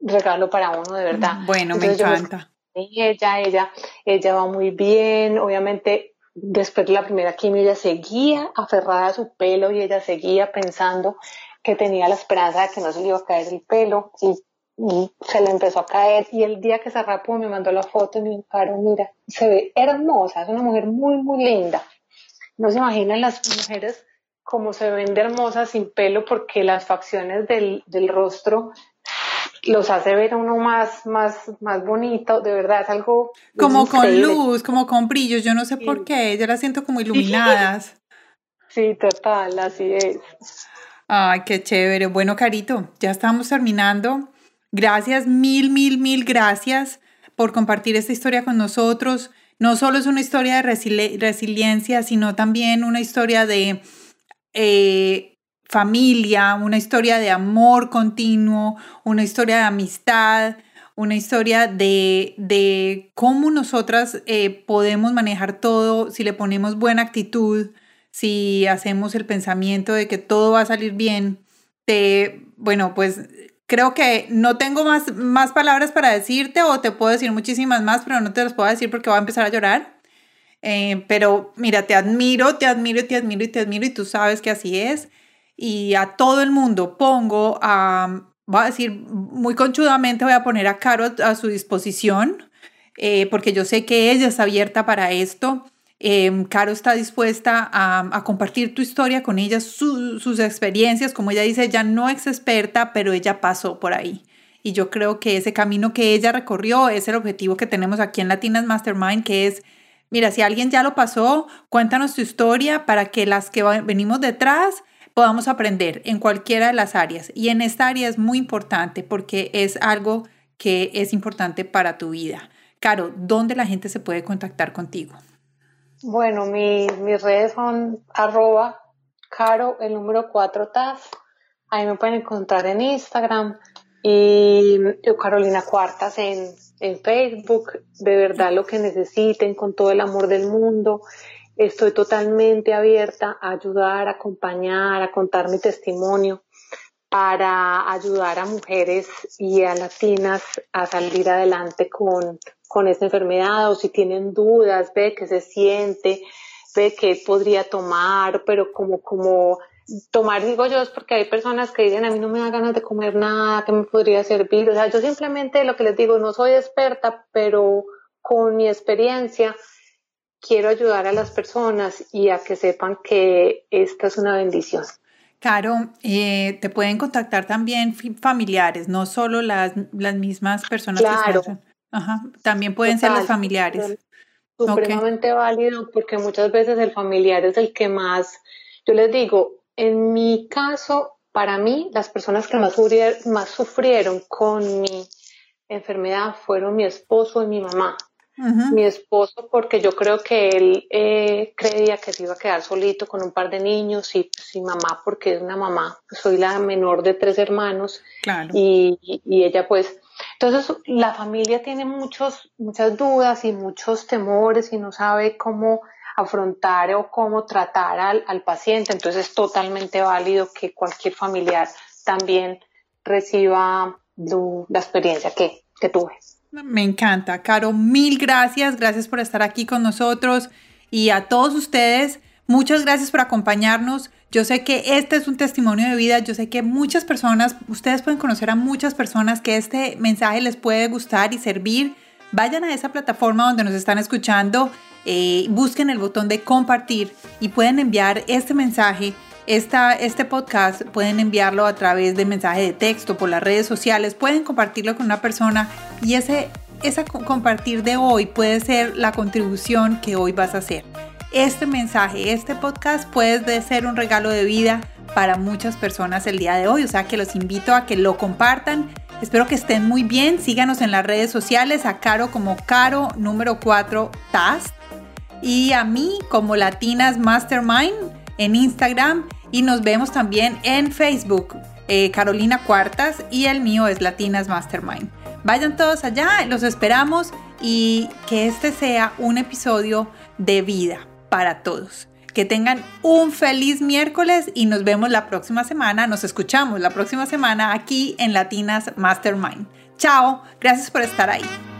[SPEAKER 1] regalo para uno, de verdad.
[SPEAKER 2] Bueno, me encanta.
[SPEAKER 1] ella, ella, ella va muy bien, obviamente después de la primera quimio ella seguía aferrada a su pelo y ella seguía pensando que tenía la esperanza de que no se le iba a caer el pelo y, se le empezó a caer y el día que se rapó me mandó la foto y me dijo, mira, se ve hermosa, es una mujer muy, muy linda. No se imaginan las mujeres como se ven de hermosas sin pelo porque las facciones del, del rostro los hace ver a uno más, más, más bonito, de verdad es algo...
[SPEAKER 2] Como con luz, como con brillos, yo no sé por qué, yo las siento como iluminadas.
[SPEAKER 1] Sí, total, así es.
[SPEAKER 2] Ay, qué chévere. Bueno, Carito, ya estamos terminando. Gracias, mil, mil, mil gracias por compartir esta historia con nosotros. No solo es una historia de resiliencia, sino también una historia de eh, familia, una historia de amor continuo, una historia de amistad, una historia de, de cómo nosotras eh, podemos manejar todo si le ponemos buena actitud, si hacemos el pensamiento de que todo va a salir bien. De, bueno, pues creo que no tengo más, más palabras para decirte o te puedo decir muchísimas más, pero no te las puedo decir porque voy a empezar a llorar. Eh, pero mira, te admiro, te admiro, te admiro y te admiro y tú sabes que así es. Y a todo el mundo pongo a, voy a decir muy conchudamente, voy a poner a Caro a su disposición, eh, porque yo sé que ella está abierta para esto. Eh, Caro está dispuesta a, compartir tu historia con ella, sus experiencias. Como ella dice, ella no es experta, pero ella pasó por ahí. Y yo creo que ese camino que ella recorrió es el objetivo que tenemos aquí en Latinas Mastermind, que es, mira, si alguien ya lo pasó, cuéntanos tu historia para que las que venimos detrás podamos aprender en cualquiera de las áreas. Y en esta área es muy importante porque es algo que es importante para tu vida. Caro, ¿dónde la gente se puede contactar contigo?
[SPEAKER 1] Bueno, mis redes son arroba caro, el número 4 TAS. Ahí me pueden encontrar en Instagram y Carolina Cuartas en, en Facebook. De verdad lo que necesiten con todo el amor del mundo. Estoy totalmente abierta a ayudar, a acompañar, a contar mi testimonio para ayudar a mujeres y a latinas a salir adelante con, con esta enfermedad o si tienen dudas, ve que se siente, ve que podría tomar, pero como, como tomar, digo yo, es porque hay personas que dicen a mí no me da ganas de comer nada, que me podría servir. O sea, yo simplemente lo que les digo, no soy experta, pero con mi experiencia quiero ayudar a las personas y a que sepan que esta es una bendición.
[SPEAKER 2] Caro, eh, te pueden contactar también familiares, no solo las, las mismas personas
[SPEAKER 1] claro.
[SPEAKER 2] que Ajá, también pueden ser los familiares.
[SPEAKER 1] Supremamente válido porque muchas veces el familiar es el que más, yo les digo, en mi caso, para mí, las personas que más, más sufrieron con mi enfermedad fueron mi esposo y mi mamá. Mi esposo, porque yo creo que él eh, creía que se iba a quedar solito con un par de niños y, pues, mamá, porque es una mamá, soy la menor de tres hermanos y, ella pues, entonces la familia tiene muchos, muchas dudas y muchos temores y no sabe cómo afrontar o cómo tratar al, al paciente, entonces es totalmente válido que cualquier familiar también reciba la experiencia que, que tuve.
[SPEAKER 2] Me encanta. Caro, mil gracias. Gracias por estar aquí con nosotros. Y a todos ustedes, muchas gracias por acompañarnos. Yo sé que este es un testimonio de vida. Yo sé que muchas personas, ustedes pueden conocer a muchas personas que este mensaje les puede gustar y servir. Vayan a esa plataforma donde nos están escuchando, eh, busquen el botón de compartir y pueden enviar este mensaje esta, este podcast pueden enviarlo a través de mensaje de texto, por las redes sociales, pueden compartirlo con una persona y ese, esa compartir de hoy puede ser la contribución que hoy vas a hacer. Este mensaje, este podcast puede ser un regalo de vida para muchas personas el día de hoy, o sea que los invito a que lo compartan. Espero que estén muy bien, síganos en las redes sociales, a Caro como Caro número 4 TAS y a mí como Latinas Mastermind en Instagram. Y nos vemos también en Facebook, eh, Carolina Cuartas y el mío es Latinas Mastermind. Vayan todos allá, los esperamos y que este sea un episodio de vida para todos. Que tengan un feliz miércoles y nos vemos la próxima semana, nos escuchamos la próxima semana aquí en Latinas Mastermind. Chao, gracias por estar ahí.